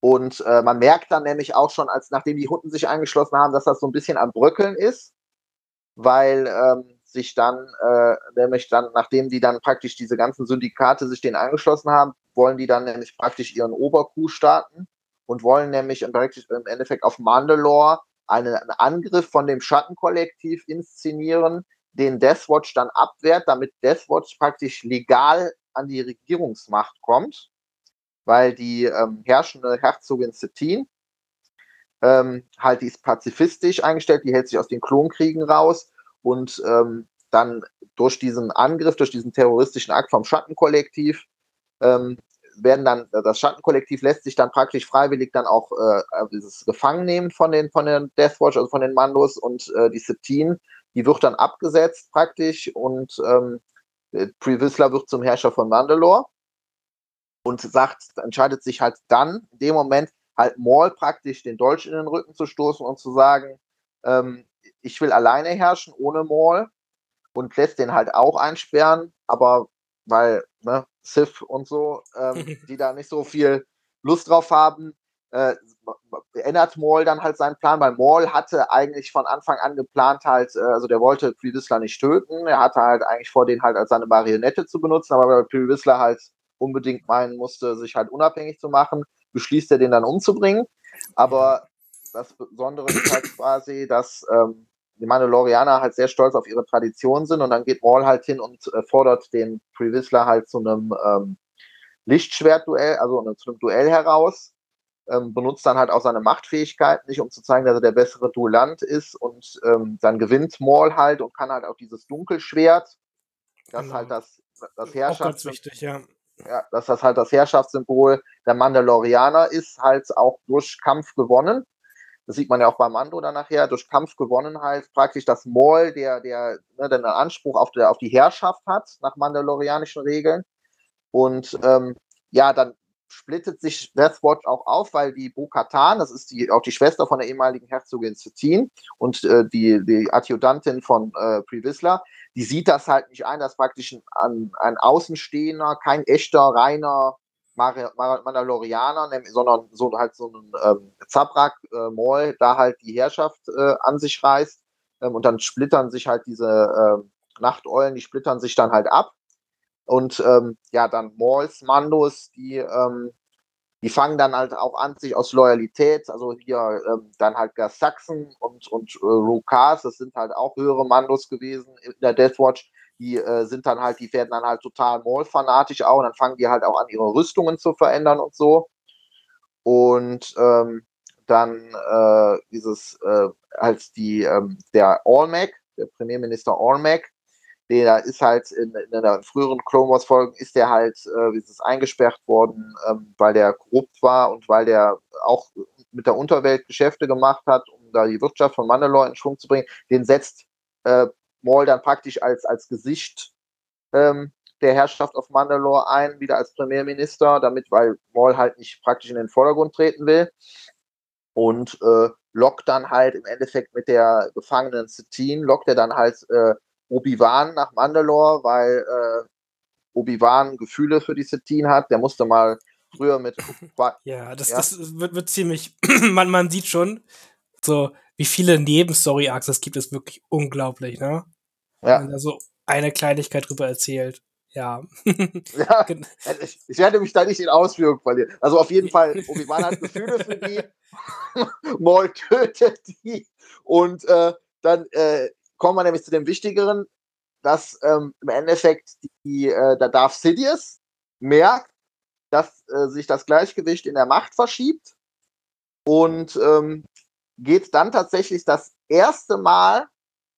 Und äh, man merkt dann nämlich auch schon, als nachdem die Hunden sich angeschlossen haben, dass das so ein bisschen am Bröckeln ist, weil ähm, sich dann, äh, nämlich dann, nachdem die dann praktisch diese ganzen Syndikate sich denen angeschlossen haben, wollen die dann nämlich praktisch ihren Oberkuh starten und wollen nämlich im Endeffekt auf Mandalore einen, einen Angriff von dem Schattenkollektiv inszenieren, den Deathwatch dann abwehrt, damit Deathwatch praktisch legal an die Regierungsmacht kommt, weil die ähm, herrschende Herzogin Satine ähm, halt, die ist pazifistisch eingestellt, die hält sich aus den Klonkriegen raus und ähm, dann durch diesen Angriff, durch diesen terroristischen Akt vom Schattenkollektiv ähm, werden dann, das Schattenkollektiv lässt sich dann praktisch freiwillig dann auch äh, dieses Gefangen nehmen von den, von den Deathwatch, also von den Mandos und äh, die Septine die wird dann abgesetzt praktisch und ähm, Previsler wird zum Herrscher von Mandalore und sagt, entscheidet sich halt dann in dem Moment, halt Maul praktisch den Dolch in den Rücken zu stoßen und zu sagen, ähm, ich will alleine herrschen ohne Maul und lässt den halt auch einsperren, aber weil ne, Sith und so, ähm, die da nicht so viel Lust drauf haben, äh, ändert Maul dann halt seinen Plan, weil Maul hatte eigentlich von Anfang an geplant halt, äh, also der wollte Pre nicht töten, er hatte halt eigentlich vor, den halt als seine Marionette zu benutzen, aber weil Pre halt unbedingt meinen musste, sich halt unabhängig zu machen, beschließt er den dann umzubringen, aber das Besondere ist halt quasi, dass ähm, die Mandalorianer halt sehr stolz auf ihre Tradition sind und dann geht Maul halt hin und äh, fordert den Pre halt zu einem ähm, Lichtschwertduell, also zu einem Duell heraus ähm, benutzt dann halt auch seine Machtfähigkeit nicht, um zu zeigen, dass er der bessere Duellant ist und ähm, dann gewinnt Maul halt und kann halt auch dieses Dunkelschwert, das genau. halt das, das Herrschafts wichtig, ja. ja. dass das halt das Herrschaftssymbol der Mandalorianer ist, halt auch durch Kampf gewonnen. Das sieht man ja auch beim Mando dann nachher, durch Kampf gewonnen halt praktisch das Maul, der, der, ne, einen Anspruch auf, der, auf die Herrschaft hat, nach mandalorianischen Regeln. Und ähm, ja, dann splittet sich Deathwatch auch auf, weil die Bo-Katan, das ist die, auch die Schwester von der ehemaligen Herzogin Satine und äh, die, die Adjutantin von äh, Previsla, die sieht das halt nicht ein, dass praktisch ein, ein Außenstehender, kein echter, reiner Mandalorianer, sondern so halt so ein ähm, Zabrak äh, Maul da halt die Herrschaft äh, an sich reißt ähm, und dann splittern sich halt diese äh, Nachteulen, die splittern sich dann halt ab. Und ähm, ja, dann Mauls, Mandos, die, ähm, die fangen dann halt auch an, sich aus Loyalität, also hier ähm, dann halt Gas Sachsen und, und äh, Rukas, das sind halt auch höhere Mandos gewesen in der Deathwatch, die äh, sind dann halt, die werden dann halt total Maul-fanatisch auch und dann fangen die halt auch an, ihre Rüstungen zu verändern und so. Und ähm, dann äh, dieses, äh, als die, ähm, der Allmac, der Premierminister Allmac, der ist halt in, in einer früheren Clone Wars Folgen ist der halt, äh, ist es eingesperrt worden, ähm, weil der korrupt war und weil der auch mit der Unterwelt Geschäfte gemacht hat, um da die Wirtschaft von Mandalore in Schwung zu bringen. Den setzt äh, Maul dann praktisch als, als Gesicht ähm, der Herrschaft auf Mandalore ein, wieder als Premierminister, damit, weil Maul halt nicht praktisch in den Vordergrund treten will. Und äh, lockt dann halt im Endeffekt mit der gefangenen Satine, lockt er dann halt äh, Obi-Wan nach Mandalore, weil äh, Obi-Wan Gefühle für die Satine hat. Der musste mal früher mit.
ja, das, ja. das wird, wird ziemlich. man, man sieht schon, so wie viele Nebenstory-Arcs es gibt, ist wirklich unglaublich, ne? Ja. Wenn er so eine Kleinigkeit drüber erzählt. Ja.
ja ich, ich, werde mich da nicht in Ausführungen verlieren. Also auf jeden Fall, Obi-Wan hat Gefühle für die. Maul tötet die. Und äh, dann äh, kommen wir nämlich zu dem Wichtigeren, dass ähm, im Endeffekt die, äh, der Darth Sidious merkt, dass äh, sich das Gleichgewicht in der Macht verschiebt und ähm, geht dann tatsächlich das erste Mal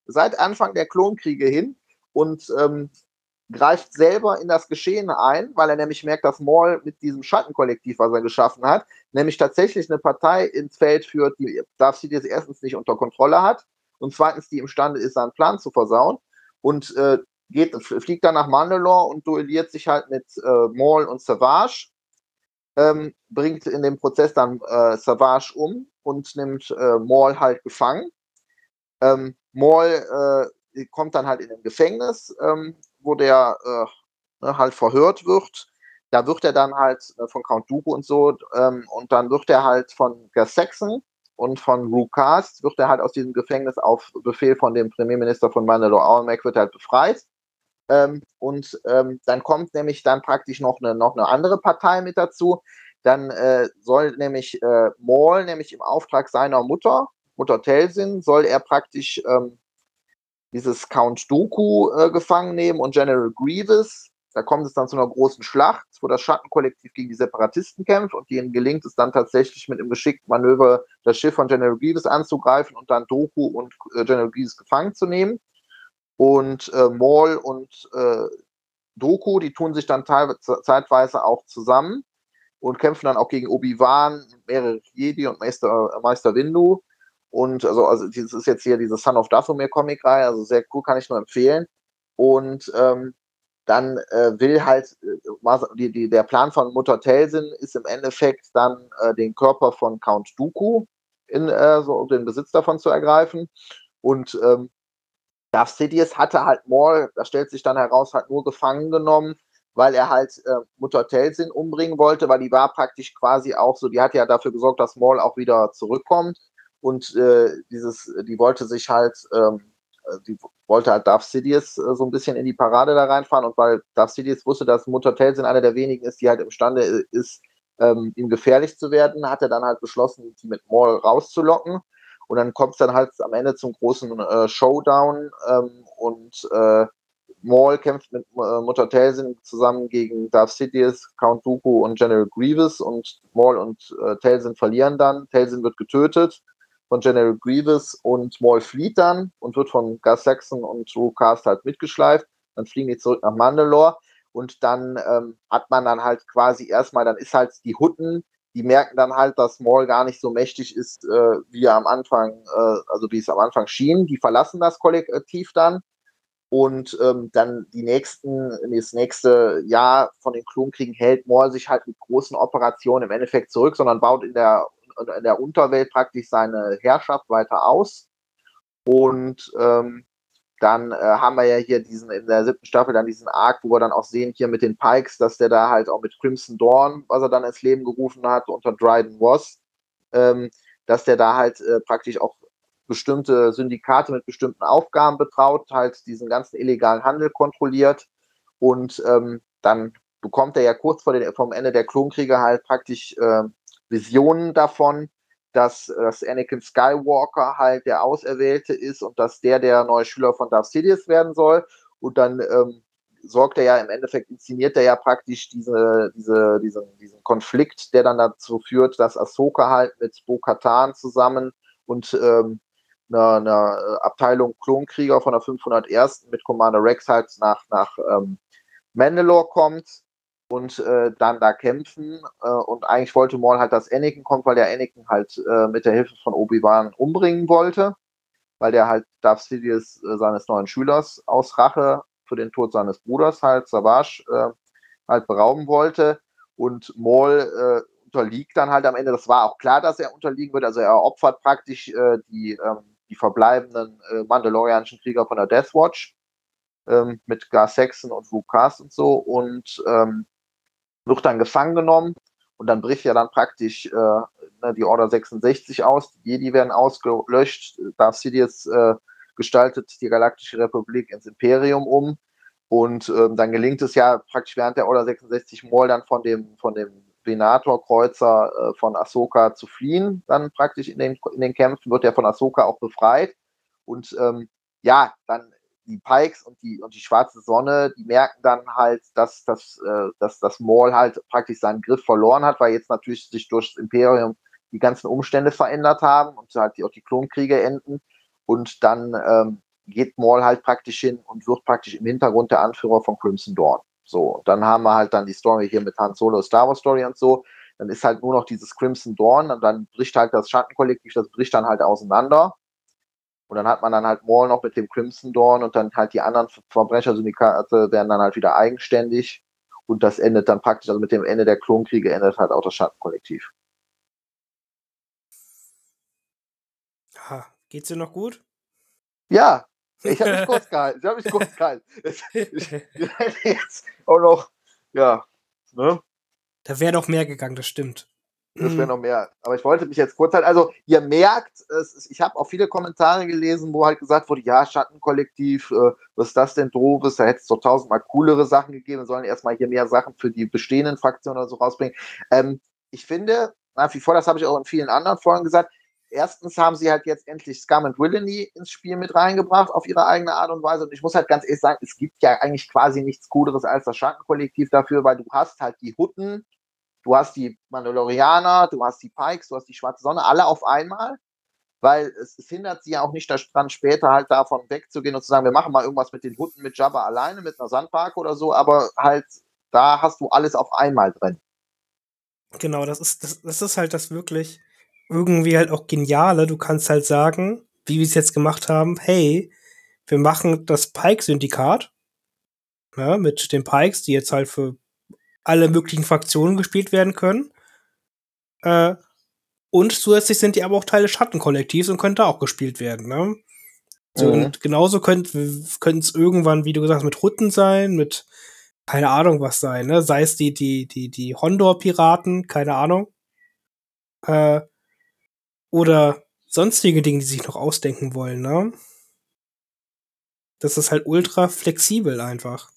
seit Anfang der Klonkriege hin und ähm, greift selber in das Geschehen ein, weil er nämlich merkt, dass Maul mit diesem Schattenkollektiv, was er geschaffen hat, nämlich tatsächlich eine Partei ins Feld führt, die Darth Sidious erstens nicht unter Kontrolle hat und zweitens, die imstande ist, seinen Plan zu versauen und äh, geht, fliegt dann nach Mandalore und duelliert sich halt mit äh, Maul und Savage, ähm, bringt in dem Prozess dann äh, Savage um und nimmt äh, Maul halt gefangen. Ähm, Maul äh, kommt dann halt in ein Gefängnis, ähm, wo der äh, ne, halt verhört wird. Da wird er dann halt äh, von Count Dooku und so, ähm, und dann wird er halt von Gas Saxon und von Rukas wird er halt aus diesem Gefängnis auf Befehl von dem Premierminister von Mandalore Almec wird halt befreit. Ähm, und ähm, dann kommt nämlich dann praktisch noch eine, noch eine andere Partei mit dazu. Dann äh, soll nämlich äh, Maul, nämlich im Auftrag seiner Mutter, Mutter Telsin, soll er praktisch ähm, dieses Count Dooku äh, gefangen nehmen und General Grievous da kommt es dann zu einer großen Schlacht, wo das Schattenkollektiv gegen die Separatisten kämpft und denen gelingt es dann tatsächlich mit einem geschickten Manöver das Schiff von General Grievous anzugreifen und dann Doku und äh, General Grievous gefangen zu nehmen. Und äh, Maul und äh, Doku, die tun sich dann zeitweise auch zusammen und kämpfen dann auch gegen Obi-Wan, mehrere Jedi und Meister, Meister Windu. Und also, also das ist jetzt hier diese Son of Dathomir Comic-Reihe, also sehr cool, kann ich nur empfehlen. Und ähm, dann äh, will halt, äh, die, die, der Plan von Mutter Telsin ist im Endeffekt dann äh, den Körper von Count Dooku in äh, so den Besitz davon zu ergreifen. Und ähm, Darth Sidious hatte halt Maul, da stellt sich dann heraus, halt nur gefangen genommen, weil er halt äh, Mutter Telsin umbringen wollte, weil die war praktisch quasi auch so, die hat ja dafür gesorgt, dass Maul auch wieder zurückkommt. Und äh, dieses, die wollte sich halt, ähm, die wollte halt Darth Sidious äh, so ein bisschen in die Parade da reinfahren. Und weil Darth Sidious wusste, dass Mutter Telsin einer der wenigen ist, die halt imstande äh, ist, ähm, ihm gefährlich zu werden, hat er dann halt beschlossen, sie mit Maul rauszulocken. Und dann kommt es dann halt am Ende zum großen äh, Showdown ähm, und äh, Maul kämpft mit äh, Mutter Telsin zusammen gegen Darth Sidious, Count Dooku und General Grievous und Maul und äh, Telsin verlieren dann. Telsin wird getötet von General Grievous und Maul flieht dann und wird von Gus Saxon und Drew Cast halt mitgeschleift. Dann fliegen die zurück nach Mandalore und dann ähm, hat man dann halt quasi erstmal, dann ist halt die Hutten, die merken dann halt, dass Maul gar nicht so mächtig ist, äh, wie er am Anfang, äh, also wie es am Anfang schien. Die verlassen das Kollektiv dann und ähm, dann die nächsten, das nächste Jahr von den Klonkriegen hält Maul sich halt mit großen Operationen im Endeffekt zurück, sondern baut in der, in der Unterwelt praktisch seine Herrschaft weiter aus. Und ähm, dann äh, haben wir ja hier diesen, in der siebten Staffel dann diesen Arc, wo wir dann auch sehen hier mit den Pikes, dass der da halt auch mit Crimson Dawn, was er dann ins Leben gerufen hat, unter Dryden Ross, ähm, dass der da halt äh, praktisch auch bestimmte Syndikate mit bestimmten Aufgaben betraut, halt diesen ganzen illegalen Handel kontrolliert. Und ähm, dann bekommt er ja kurz vor den, vom Ende der Klonkriege halt praktisch äh, Visionen davon, dass, dass Anakin Skywalker halt der Auserwählte ist und dass der der neue Schüler von Darth Sidious werden soll. Und dann ähm, sorgt er ja im Endeffekt, inszeniert er ja praktisch diese, diese, diesen, diesen Konflikt, der dann dazu führt, dass Ahsoka halt mit Bo-Katan zusammen und ähm, einer, einer äh, Abteilung Klonkrieger von der 501. mit Commander Rex halt nach, nach ähm, Mandalore kommt und äh, dann da kämpfen. Äh, und eigentlich wollte Maul halt, dass Anakin kommt, weil der Anakin halt äh, mit der Hilfe von Obi-Wan umbringen wollte, weil der halt Darth Sidious äh, seines neuen Schülers aus Rache für den Tod seines Bruders halt, Savage, äh, halt berauben wollte. Und Maul unterliegt dann halt am Ende. Das war auch klar, dass er unterliegen wird. Also er opfert praktisch die ähm, die verbleibenden äh, mandalorianischen Krieger von der Death Watch ähm, mit Gar Saxon und Luke Cast und so und ähm, wird dann gefangen genommen und dann bricht ja dann praktisch äh, ne, die Order 66 aus, die Jedi werden ausgelöscht, Darth Sidious äh, gestaltet die Galaktische Republik ins Imperium um und ähm, dann gelingt es ja praktisch während der Order 66 Maul dann von dem, von dem Venator-Kreuzer äh, von Ahsoka zu fliehen, dann praktisch in den, in den Kämpfen, wird er von Ahsoka auch befreit. Und ähm, ja, dann die Pikes und die, und die schwarze Sonne, die merken dann halt, dass, dass, äh, dass das Maul halt praktisch seinen Griff verloren hat, weil jetzt natürlich sich durch das Imperium die ganzen Umstände verändert haben und halt die, auch die Klonkriege enden. Und dann ähm, geht Maul halt praktisch hin und wird praktisch im Hintergrund der Anführer von Crimson Dawn. So, dann haben wir halt dann die Story hier mit Han Solo, Star Wars Story und so. Dann ist halt nur noch dieses Crimson Dawn und dann bricht halt das Schattenkollektiv, das bricht dann halt auseinander. Und dann hat man dann halt Maul noch mit dem Crimson Dawn und dann halt die anderen Verbrechersyndikate werden dann halt wieder eigenständig. Und das endet dann praktisch, also mit dem Ende der Klonkriege endet halt auch das Schattenkollektiv.
Ha, geht's dir noch gut?
Ja, ich habe mich kurz gehalten. Ich habe mich kurz gehalten. jetzt auch noch, ja. Ne?
Da wäre noch mehr gegangen, das stimmt.
Das wäre mhm. noch mehr. Aber ich wollte mich jetzt kurz halten. Also, ihr merkt, ist, ich habe auch viele Kommentare gelesen, wo halt gesagt wurde: Ja, Schattenkollektiv, äh, was ist das denn doofes? Da hätte es doch tausendmal coolere Sachen gegeben. Wir sollen erstmal hier mehr Sachen für die bestehenden Fraktionen oder so rausbringen. Ähm, ich finde, nach wie vor, das habe ich auch in vielen anderen Folgen gesagt, erstens haben sie halt jetzt endlich Scum and Villainy ins Spiel mit reingebracht auf ihre eigene Art und Weise. Und ich muss halt ganz ehrlich sagen, es gibt ja eigentlich quasi nichts Cooleres als das Schattenkollektiv dafür, weil du hast halt die Hutten, du hast die Mandalorianer, du hast die Pikes, du hast die Schwarze Sonne, alle auf einmal. Weil es, es hindert sie ja auch nicht daran, später halt davon wegzugehen und zu sagen, wir machen mal irgendwas mit den Hutten mit Jabba alleine, mit einer Sandpark oder so, aber halt, da hast du alles auf einmal drin.
Genau, das ist, das, das ist halt das wirklich irgendwie halt auch geniale. Du kannst halt sagen, wie wir es jetzt gemacht haben, hey, wir machen das Pike-Syndikat, ja, mit den Pikes, die jetzt halt für alle möglichen Fraktionen gespielt werden können. Äh, und zusätzlich sind die aber auch Teile Schattenkollektivs und können da auch gespielt werden. Ne? So, mhm. Und genauso könnte es irgendwann, wie du gesagt hast, mit Rutten sein, mit keine Ahnung was sein, ne? Sei es die, die, die, die Hondor-Piraten, keine Ahnung. Äh, oder sonstige Dinge, die sich noch ausdenken wollen, ne? Das ist halt ultra flexibel einfach.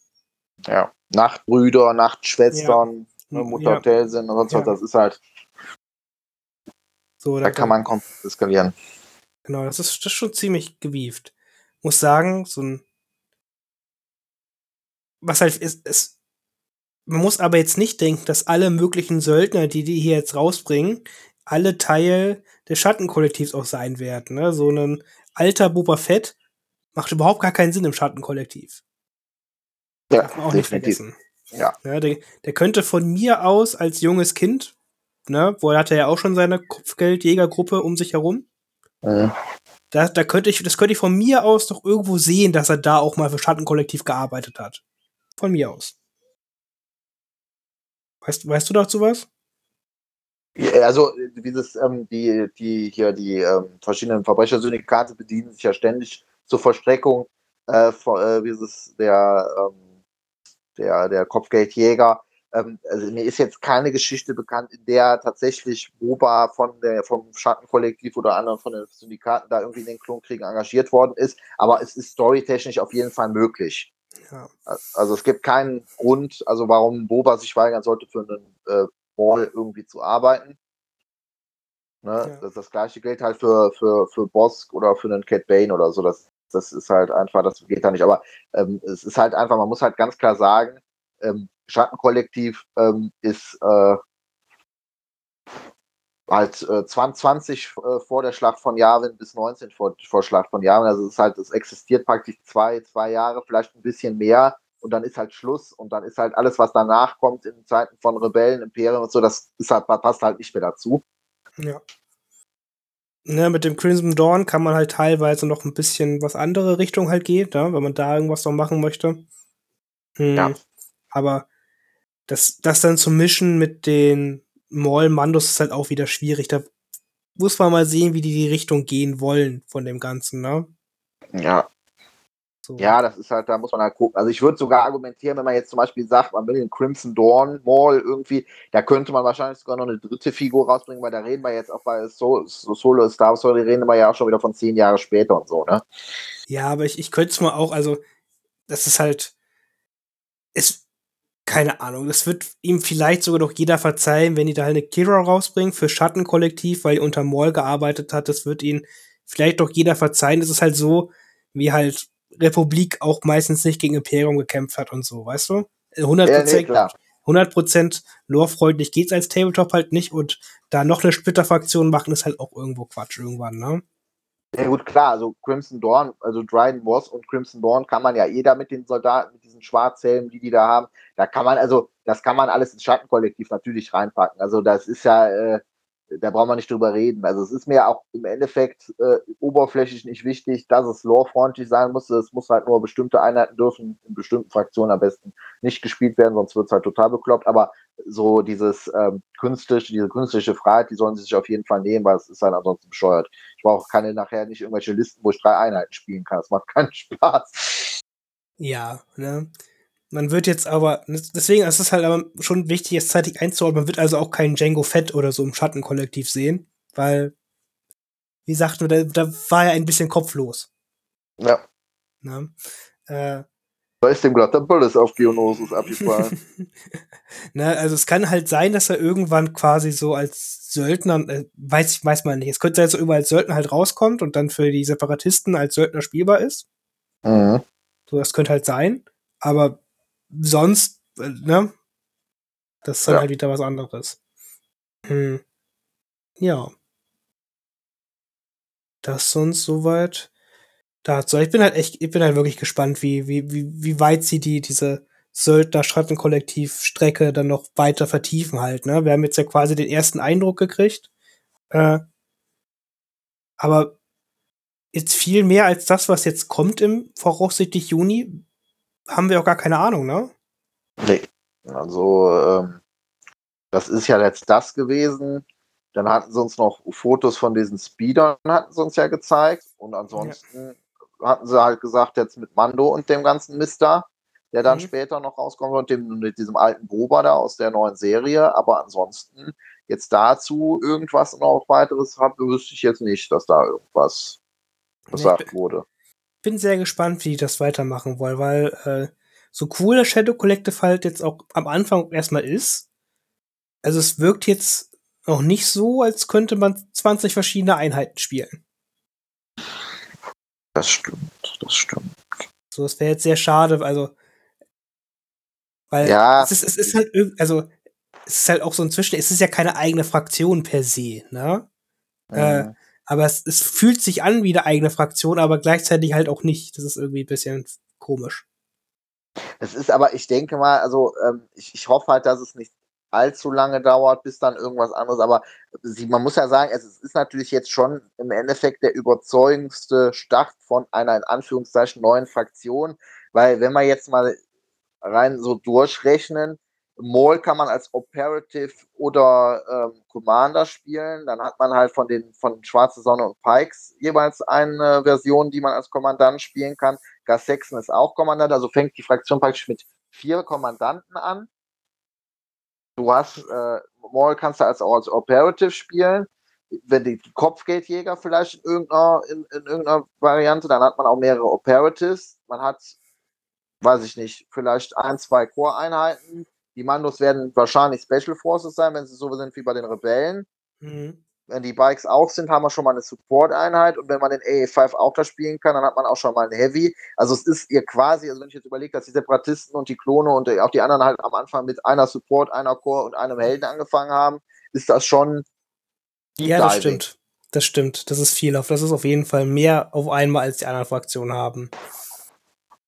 Ja. Nachtbrüder, Nachtschwestern, ja. ne, Mutter ja. Telsen und sonst ja. was, das ist halt. So, da, da kann man komplett eskalieren.
Genau, das ist, das ist schon ziemlich gewieft. Muss sagen, so ein. Was halt ist, ist. Man muss aber jetzt nicht denken, dass alle möglichen Söldner, die die hier jetzt rausbringen, alle Teil des Schattenkollektivs auch sein werden. Ne? So ein alter Boba Fett macht überhaupt gar keinen Sinn im Schattenkollektiv.
Ja, Darf man auch definitiv. nicht vergessen.
Ja. ja der, der, könnte von mir aus als junges Kind, ne, wo er hatte ja auch schon seine Kopfgeldjägergruppe um sich herum. Mhm. Da, da könnte ich, das könnte ich von mir aus doch irgendwo sehen, dass er da auch mal für Schattenkollektiv gearbeitet hat. Von mir aus. Weißt, weißt du dazu was?
Also dieses, ähm, die, die hier die ähm, verschiedenen Verbrechersyndikate bedienen sich ja ständig zur Verstreckung äh, von, äh, wie es der, ähm, der, der Kopfgeldjäger. Ähm, also mir ist jetzt keine Geschichte bekannt, in der tatsächlich Boba von der, vom Schattenkollektiv oder anderen von den Syndikaten da irgendwie in den Klonkriegen engagiert worden ist, aber es ist storytechnisch auf jeden Fall möglich. Ja. Also es gibt keinen Grund, also warum Boba sich weigern sollte, für einen äh, Ball irgendwie zu arbeiten. Ne? Ja. Das, das, gleiche gilt halt für, für, für Bosk oder für einen Cat Bane oder so. Das, das ist halt einfach, das geht da nicht. Aber ähm, es ist halt einfach, man muss halt ganz klar sagen, ähm, Schattenkollektiv ähm, ist äh, halt äh, 20, äh, vor der Schlacht von Yavin bis 19 vor, vor Schlacht von Yavin. Also es ist halt, es existiert praktisch zwei, zwei Jahre, vielleicht ein bisschen mehr und dann ist halt Schluss und dann ist halt alles, was danach kommt in Zeiten von Rebellen, Imperien und so, das ist halt, passt halt nicht mehr dazu.
Ja. Ne, mit dem Crimson Dawn kann man halt teilweise noch ein bisschen was andere Richtung halt gehen, ne, wenn man da irgendwas noch machen möchte. Hm. Ja. Aber das, das dann zu mischen mit den Maul-Mandos ist halt auch wieder schwierig. Da muss man mal sehen, wie die die Richtung gehen wollen von dem Ganzen, ne?
Ja. So. Ja, das ist halt, da muss man halt gucken. Also ich würde sogar argumentieren, wenn man jetzt zum Beispiel sagt, man will den Crimson Dawn Mall irgendwie, da könnte man wahrscheinlich sogar noch eine dritte Figur rausbringen, weil da reden wir jetzt auch bei so Solo Star Wars, da reden wir ja auch schon wieder von zehn Jahre später und so, ne?
Ja, aber ich, ich könnte es mal auch, also das ist halt, es, keine Ahnung, das wird ihm vielleicht sogar doch jeder verzeihen, wenn die da halt eine Kira rausbringen für Schattenkollektiv, weil er unter Maul gearbeitet hat, das wird ihn vielleicht doch jeder verzeihen. Es ist halt so, wie halt Republik auch meistens nicht gegen Imperium gekämpft hat und so, weißt du? 100%, ja, nee, 100% lorefreundlich geht's als Tabletop halt nicht und da noch eine Splitterfraktion machen ist halt auch irgendwo Quatsch irgendwann, ne?
Ja gut, klar, also Crimson Dawn, also Dryden Moss und Crimson Dawn kann man ja jeder mit den Soldaten, mit diesen Schwarzhelmen, die die da haben, da kann man, also das kann man alles ins Schattenkollektiv natürlich reinpacken. Also das ist ja, äh, da brauchen wir nicht drüber reden. Also es ist mir auch im Endeffekt äh, oberflächlich nicht wichtig, dass es lore-freundlich sein muss. Es muss halt nur bestimmte Einheiten dürfen in bestimmten Fraktionen am besten nicht gespielt werden, sonst wird es halt total bekloppt. Aber so dieses ähm, künstliche, diese künstliche Freiheit, die sollen sie sich auf jeden Fall nehmen, weil es ist halt ansonsten bescheuert. Ich brauche keine nachher nicht irgendwelche Listen, wo ich drei Einheiten spielen kann. Das macht keinen Spaß.
Ja, ne? Man wird jetzt aber, deswegen ist es halt aber schon wichtig, es zeitig einzuordnen. Man wird also auch keinen Django Fett oder so im Schattenkollektiv sehen, weil, wie sagten wir, da, da war er ein bisschen kopflos.
Ja. Na,
äh,
da ist dem gerade der Bölles auf Geonosis abgefallen.
Na, also es kann halt sein, dass er irgendwann quasi so als Söldner, äh, weiß, weiß man nicht, es könnte sein, dass er überall als Söldner halt rauskommt und dann für die Separatisten als Söldner spielbar ist. Mhm. So, das könnte halt sein. Aber sonst, äh, ne? Das ist dann ja. halt wieder was anderes. Hm. Ja. Das sonst soweit dazu. Ich bin halt echt, ich bin halt wirklich gespannt, wie, wie, wie, wie weit sie die, diese Söldner-Schattenkollektiv-Strecke dann noch weiter vertiefen halt, ne? Wir haben jetzt ja quasi den ersten Eindruck gekriegt. Äh, aber jetzt viel mehr als das, was jetzt kommt im voraussichtlich Juni, haben wir auch gar keine Ahnung, ne?
Nee. Also, ähm, das ist ja jetzt das gewesen. Dann hatten sie uns noch Fotos von diesen Speedern, hatten sie uns ja gezeigt. Und ansonsten ja. hatten sie halt gesagt, jetzt mit Mando und dem ganzen Mister, der dann mhm. später noch rauskommt und dem, mit diesem alten Boba da aus der neuen Serie. Aber ansonsten jetzt dazu irgendwas noch weiteres habe, wüsste ich jetzt nicht, dass da irgendwas gesagt nee, wurde.
Bin sehr gespannt, wie die das weitermachen wollen, weil äh, so cool der Shadow Collective halt jetzt auch am Anfang erstmal ist. Also es wirkt jetzt noch nicht so, als könnte man 20 verschiedene Einheiten spielen.
Das stimmt, das stimmt.
So, es wäre jetzt sehr schade, also weil
ja.
es ist, es ist halt also es ist halt auch so inzwischen, es ist ja keine eigene Fraktion per se, ne? Mhm. Äh, aber es, es fühlt sich an wie eine eigene Fraktion, aber gleichzeitig halt auch nicht. Das ist irgendwie ein bisschen komisch.
Es ist aber, ich denke mal, also ähm, ich, ich hoffe halt, dass es nicht allzu lange dauert, bis dann irgendwas anderes. Aber sie, man muss ja sagen, es ist natürlich jetzt schon im Endeffekt der überzeugendste Start von einer in Anführungszeichen neuen Fraktion, weil wenn wir jetzt mal rein so durchrechnen, Maul kann man als Operative oder ähm, Commander spielen. Dann hat man halt von den von Schwarze Sonne und Pikes jeweils eine Version, die man als Kommandant spielen kann. Gas 6 ist auch Kommandant, also fängt die Fraktion praktisch mit vier Kommandanten an. Du hast äh, Maul kannst du als, als Operative spielen. Wenn die Kopfgeldjäger vielleicht in irgendeiner, in, in irgendeiner Variante, dann hat man auch mehrere Operatives. Man hat, weiß ich nicht, vielleicht ein, zwei Core-Einheiten die Mandos werden wahrscheinlich Special Forces sein, wenn sie so sind wie bei den Rebellen. Mhm. Wenn die Bikes auch sind, haben wir schon mal eine Support-Einheit und wenn man den AA5 auch da spielen kann, dann hat man auch schon mal einen Heavy. Also es ist ihr quasi, also wenn ich jetzt überlege, dass die Separatisten und die Klone und auch die anderen halt am Anfang mit einer Support, einer Core und einem Helden angefangen haben, ist das schon.
Ja, das stimmt. Das stimmt. Das ist viel auf. Das ist auf jeden Fall mehr auf einmal, als die anderen Fraktionen haben.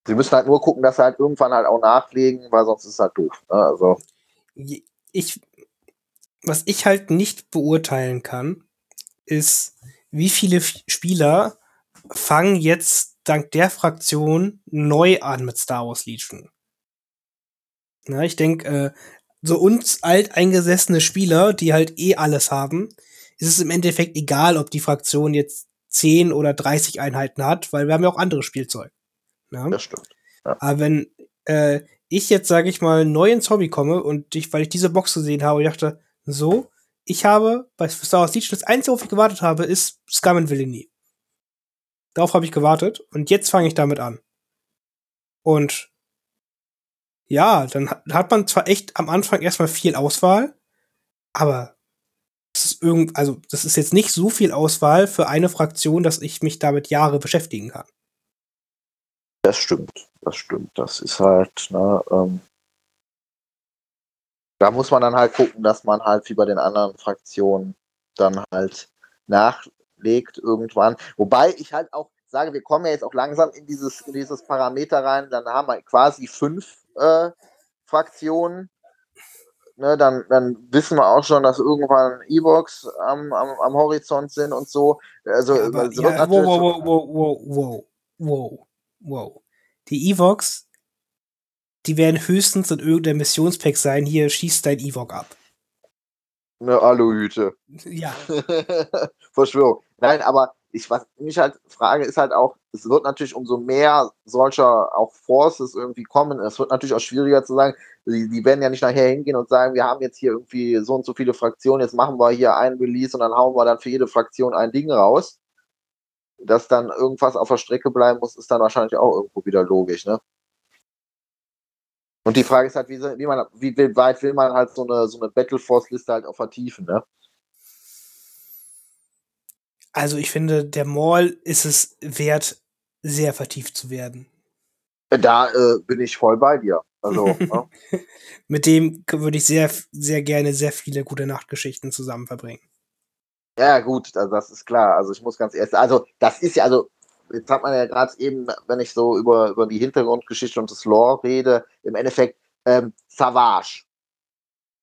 Sie müssen halt nur gucken, dass sie halt irgendwann halt auch nachlegen, weil sonst ist es halt doof. Ne? Also.
Ich, was ich halt nicht beurteilen kann, ist, wie viele Spieler fangen jetzt dank der Fraktion neu an mit Star Wars Legion. Na, ich denke, äh, so uns alteingesessene Spieler, die halt eh alles haben, ist es im Endeffekt egal, ob die Fraktion jetzt 10 oder 30 Einheiten hat, weil wir haben ja auch andere Spielzeug.
Ja? Das stimmt.
Ja. Aber wenn äh, ich jetzt, sage ich mal, neu ins Hobby komme und ich, weil ich diese Box gesehen habe, dachte, so, ich habe bei Star Wars Siege das Einzige, worauf ich gewartet habe, ist Scum and Villainy. Darauf habe ich gewartet und jetzt fange ich damit an. Und ja, dann hat man zwar echt am Anfang erstmal viel Auswahl, aber das ist irgend, also das ist jetzt nicht so viel Auswahl für eine Fraktion, dass ich mich damit Jahre beschäftigen kann.
Das stimmt, das stimmt. Das ist halt, ne, ähm, da muss man dann halt gucken, dass man halt wie bei den anderen Fraktionen dann halt nachlegt irgendwann. Wobei ich halt auch sage, wir kommen ja jetzt auch langsam in dieses, in dieses Parameter rein, dann haben wir quasi fünf äh, Fraktionen. Ne, dann, dann wissen wir auch schon, dass irgendwann E-Box am, am, am Horizont sind und so. Also, ja, aber,
ja, wow, wow, wow, wow, wow, wow wow. Die Evox, die werden höchstens in irgendeinem Missionspack sein. Hier schießt dein Evok ab.
Eine Aluhüte.
Ja.
Verschwörung. Nein, aber ich, was mich halt frage, ist halt auch, es wird natürlich umso mehr solcher auch Forces irgendwie kommen. Es wird natürlich auch schwieriger zu sagen, die, die werden ja nicht nachher hingehen und sagen, wir haben jetzt hier irgendwie so und so viele Fraktionen, jetzt machen wir hier einen Release und dann hauen wir dann für jede Fraktion ein Ding raus dass dann irgendwas auf der Strecke bleiben muss, ist dann wahrscheinlich auch irgendwo wieder logisch, ne? Und die Frage ist halt, wie, wie, man, wie weit will man halt so eine, so eine Battle Force-Liste halt auch vertiefen, ne?
Also ich finde, der Mall ist es wert, sehr vertieft zu werden.
Da äh, bin ich voll bei dir. Also,
ne? Mit dem würde ich sehr, sehr gerne sehr viele gute Nachtgeschichten zusammen verbringen.
Ja, gut, also das ist klar. Also ich muss ganz ehrlich, also das ist ja, also jetzt hat man ja gerade eben, wenn ich so über, über die Hintergrundgeschichte und das Lore rede, im Endeffekt ähm, Savage,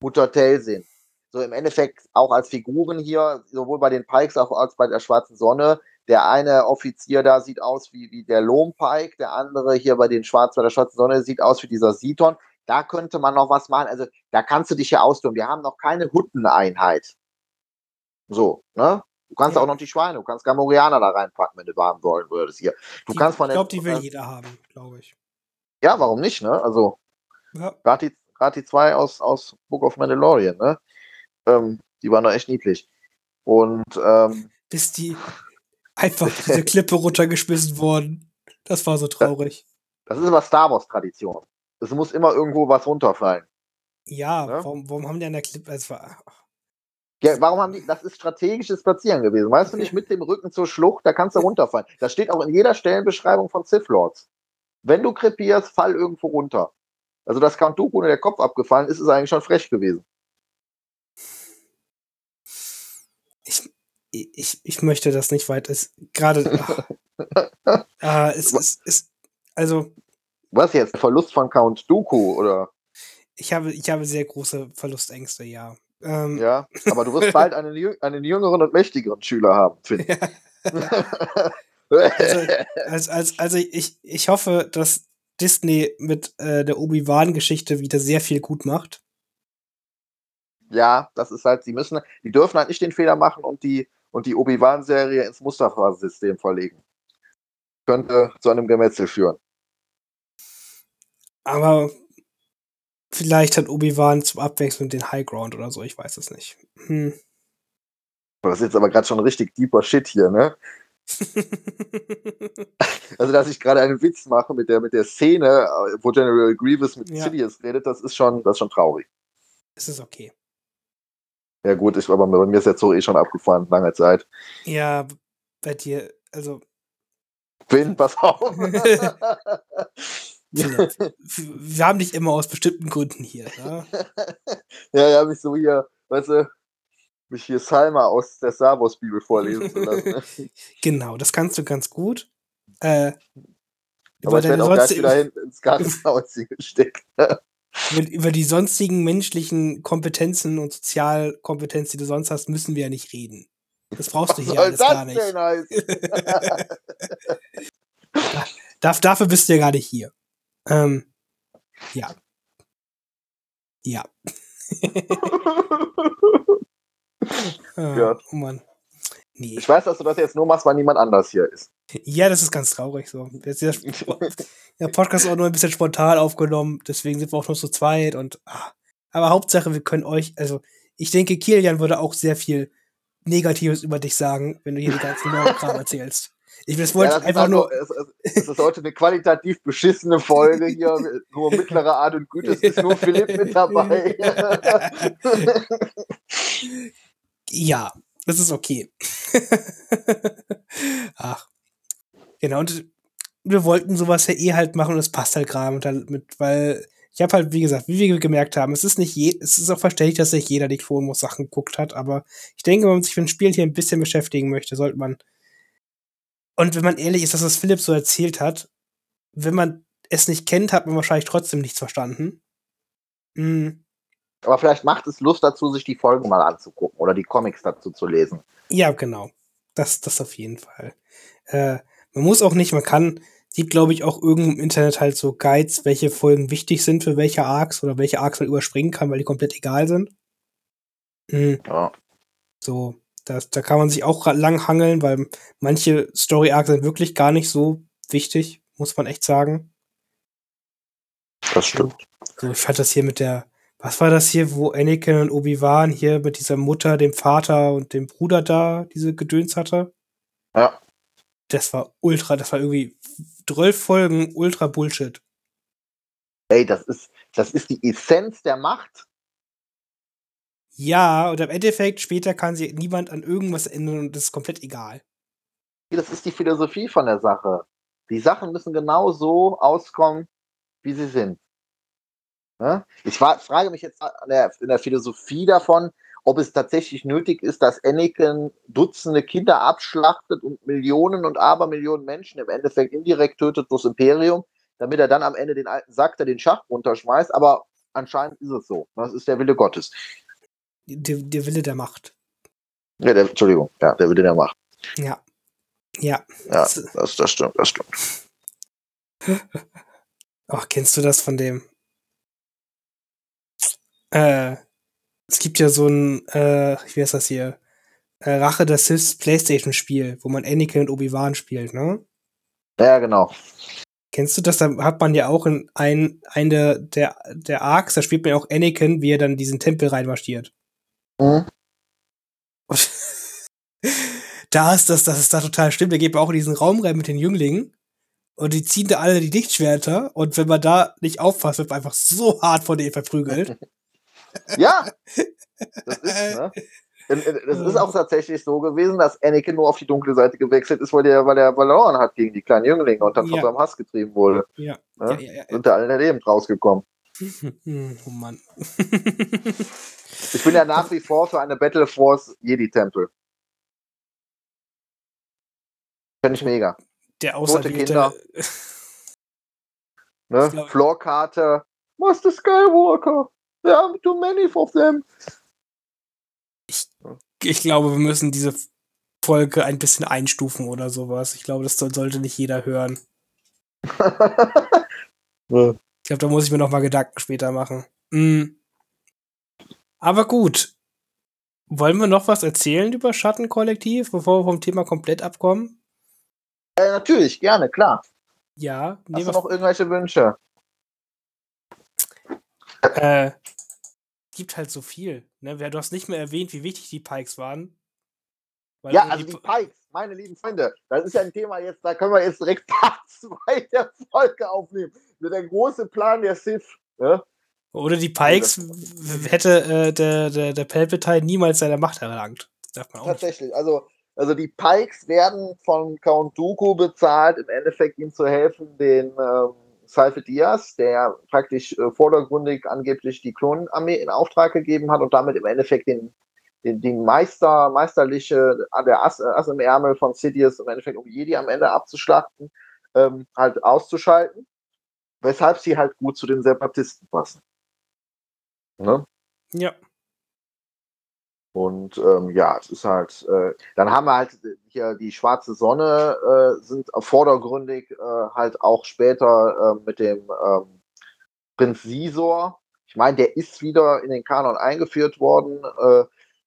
Mutter Telsin. So im Endeffekt auch als Figuren hier, sowohl bei den Pikes auch als bei der Schwarzen Sonne. Der eine Offizier da sieht aus wie, wie der Lohm Pike, der andere hier bei den Schwarzen, bei der Schwarzen Sonne sieht aus wie dieser Siton. da könnte man noch was machen. Also da kannst du dich ja austoben. Wir haben noch keine Hutteneinheit. So, ne? Du kannst
Ja.
auch noch die Schweine, du kannst Gamorianer da reinpacken, wenn du warm wollen würdest hier. Du
Die-
kannst von
ich glaube, die will
äh,
jeder haben, glaube ich.
Ja, warum nicht, ne? Also
Ja.
gerade die, grad die zwei aus, aus Book of Mandalorian, ne? Ähm, die waren doch echt niedlich. Und ähm,
Bis die einfach diese Klippe runtergeschmissen wurden. Das war so traurig.
das ist aber Star Wars-Tradition. Es muss immer irgendwo was runterfallen.
Ja,
Ja.
Warum, warum haben die an der Klippe. Es war,
Ja, warum haben die, das ist strategisches Platzieren gewesen. Weißt du nicht, mit dem Rücken zur Schlucht, da kannst du runterfallen. Das steht auch in jeder Stellenbeschreibung von Sith Lords. Wenn du krepierst, fall irgendwo runter. Also, dass Count Dooku der Kopf abgefallen ist, ist eigentlich schon frech gewesen.
ich, ich, ich möchte das nicht weiter. Es gerade. Ah, es ist. Es, also,
Was jetzt? Verlust von Count Dooku oder?
ich habe, ich habe sehr große Verlustängste, ja. Ähm,
Ja, aber du wirst bald einen, einen jüngeren und mächtigeren Schüler haben, Finn.
als, als, also ich, ich hoffe, dass Disney mit äh, der Obi-Wan-Geschichte wieder sehr viel gut macht.
ja, das ist halt, sie müssen, die dürfen halt nicht den Fehler machen und die, und die Obi-Wan-Serie ins Mustafa-System verlegen. Könnte zu einem Gemetzel führen.
Aber vielleicht hat Obi-Wan zum Abwechseln den High Ground oder so, ich weiß es nicht. Hm.
Das ist jetzt aber gerade schon richtig deeper Shit hier, ne? Also, dass ich gerade einen Witz mache mit der, mit der Szene, äh, wo General Grievous mit
Ja.
Sidious redet, das ist schon, das ist schon traurig.
es ist okay.
Ja, gut, ich, aber bei mir ist der Zug eh schon abgefahren, lange Zeit.
Ja, bei dir, also
Finn, pass auf.
Wir haben dich immer aus bestimmten Gründen hier. Ne?
ja, ja, mich so hier, weißt du, mich hier Salma aus der Star Wars Bibel vorlesen zu lassen. Ne?
Genau, das kannst du ganz gut. Äh,
Aber
über,
ich werde auch gleich wieder hin ins Gartenhaus gesteckt.
über, über die sonstigen menschlichen Kompetenzen und Sozialkompetenzen, die du sonst hast, müssen wir ja nicht reden. Das brauchst du hier alles gar nicht.
denn heißen?
Darf, dafür bist du ja gar nicht hier. Ähm, ja. Ja. Äh. Oh Mann. Nee.
Ich weiß, dass du das jetzt nur machst, weil niemand anders hier ist.
Ja, das ist ganz traurig so. Jetzt ist der, der Podcast ist auch nur ein bisschen spontan aufgenommen, deswegen sind wir auch nur zu zweit und ah. aber Hauptsache, wir können euch, also ich denke, Kilian würde auch sehr viel Negatives über dich sagen, wenn du hier die ganzen Kram erzählst. Ich das wollte
Ja, das ist
einfach nur.
also, es, es, es ist heute eine qualitativ beschissene Folge hier, nur mittlerer Art und Güte. Es ist nur Philipp mit dabei.
Ja, das ist okay. Ach. Genau, und wir wollten sowas ja eh halt machen und es passt halt gerade mit, mit, weil ich habe halt, wie gesagt, wie wir gemerkt haben, es ist nicht je, es ist auch verständlich, dass nicht jeder die Clone Sachen geguckt hat, aber ich denke, wenn man sich mit dem Spiel hier ein bisschen beschäftigen möchte, sollte man. Und wenn man ehrlich ist, dass das Philipp so erzählt hat, wenn man es nicht kennt, hat man wahrscheinlich trotzdem nichts verstanden. Hm.
Aber vielleicht macht es Lust dazu, sich die Folgen mal anzugucken oder die Comics dazu zu lesen.
Ja, genau. Das, das auf jeden Fall. Äh, man muss auch nicht, man kann, gibt glaube ich auch irgendwo im Internet halt so Guides, welche Folgen wichtig sind für welche Arcs oder welche Arcs man überspringen kann, weil die komplett egal sind. Mhm.
Ja.
So, das, da kann man sich auch lang hangeln, weil manche Story Arcs sind wirklich gar nicht so wichtig, muss man echt sagen.
Das stimmt.
So, ich fand das hier mit der, was war das hier, wo Anakin und Obi-Wan hier mit dieser Mutter, dem Vater und dem Bruder da diese Gedöns hatte?
Ja.
Das war ultra, das war irgendwie 12 Folgen ultra Bullshit.
Ey, das ist, das ist die Essenz der Macht.
Ja, und im Endeffekt später kann sich niemand an irgendwas ändern und das ist komplett egal.
Das ist die Philosophie von der Sache. Die Sachen müssen genau so auskommen, wie sie sind. Ne? Ich fra frage mich jetzt in der Philosophie davon, ob es tatsächlich nötig ist, dass Anakin Dutzende Kinder abschlachtet und Millionen und Abermillionen Menschen im Endeffekt indirekt tötet durchs Imperium, damit er dann am Ende den alten Sack, der den Schacht runterschmeißt. Aber anscheinend ist es so. Das ist der Wille Gottes.
Der, der Wille der Macht.
Ja, der, Entschuldigung, ja, der Wille der Macht.
Ja. Ja.
Ja,
Das-
das, das stimmt, das stimmt.
Ach, kennst du das von dem? Äh, es gibt ja so ein, äh, wie heißt das hier? Äh, Rache der Sith Playstation-Spiel, wo man Anakin und Obi-Wan spielt, ne?
Ja, genau.
Kennst du das? Da hat man ja auch in ein, ein der, der, der Arcs, da spielt man ja auch Anakin, wie er dann diesen Tempel reinmarschiert.
Mhm.
Und da ist das, das ist da total stimmt. Der geht man auch in diesen Raum rein mit den Jünglingen und die ziehen da alle die Lichtschwerter und wenn man da nicht aufpasst, wird man einfach so hart von denen verprügelt.
Ja, das ist, ne? Und, äh, Das ist auch tatsächlich so gewesen, dass Anakin nur auf die dunkle Seite gewechselt ist, weil er, weil er verloren hat gegen die kleinen Jünglinge und dann von
Ja.
seinem Hass getrieben wurde.
Ja.
Ne?
Ja, ja.
Sind da alle lebend rausgekommen.
Oh Mann.
Ich bin ja nach wie vor für eine Battle Force Jedi-Tempel. Finde ich mega.
Der auserwählte.
Kinder. Ne?
Ich glaub-
Floorkarte. Master Skywalker. There are too many of them.
Ich glaube, wir müssen diese Folge ein bisschen einstufen oder sowas. Ich glaube, das soll- sollte nicht jeder hören. Ich glaube, da muss ich mir noch mal Gedanken später machen. Mm. Aber gut. Wollen wir noch was erzählen über Schattenkollektiv, bevor wir vom Thema komplett abkommen?
äh, natürlich, gerne, klar.
Ja,
Hast du
was,
noch irgendwelche Wünsche?
äh, gibt halt so viel. Ne? Du hast nicht mehr erwähnt, wie wichtig die Pikes waren. Weil
Ja, also die
Pi-
Pikes, meine lieben Freunde, das ist ja ein Thema jetzt, da können wir jetzt direkt Part 2 der Folge aufnehmen. Der große Plan der Sith. Ne?
Ohne die Pikes w- hätte äh, der, der, der Palpatine niemals seine Macht erlangt. Das darf man auch nicht.
Tatsächlich, also, also die Pikes werden von Count Dooku bezahlt, im Endeffekt ihm zu helfen, den ähm, Seife Diaz, der praktisch äh, vordergründig angeblich die Klonarmee in Auftrag gegeben hat und damit im Endeffekt den, den, den Meister, meisterliche, der Ass, äh, Ass im Ärmel von Sidious im Endeffekt um Jedi am Ende abzuschlachten, ähm, halt auszuschalten, weshalb sie halt gut zu den Separatisten passen. Ne?
Ja.
Und ähm, ja, es ist halt, äh, dann haben wir halt hier die schwarze Sonne, äh, sind vordergründig äh, halt auch später äh, mit dem ähm, Prinz Sisor. Ich meine, der ist wieder in den Kanon eingeführt worden. Äh,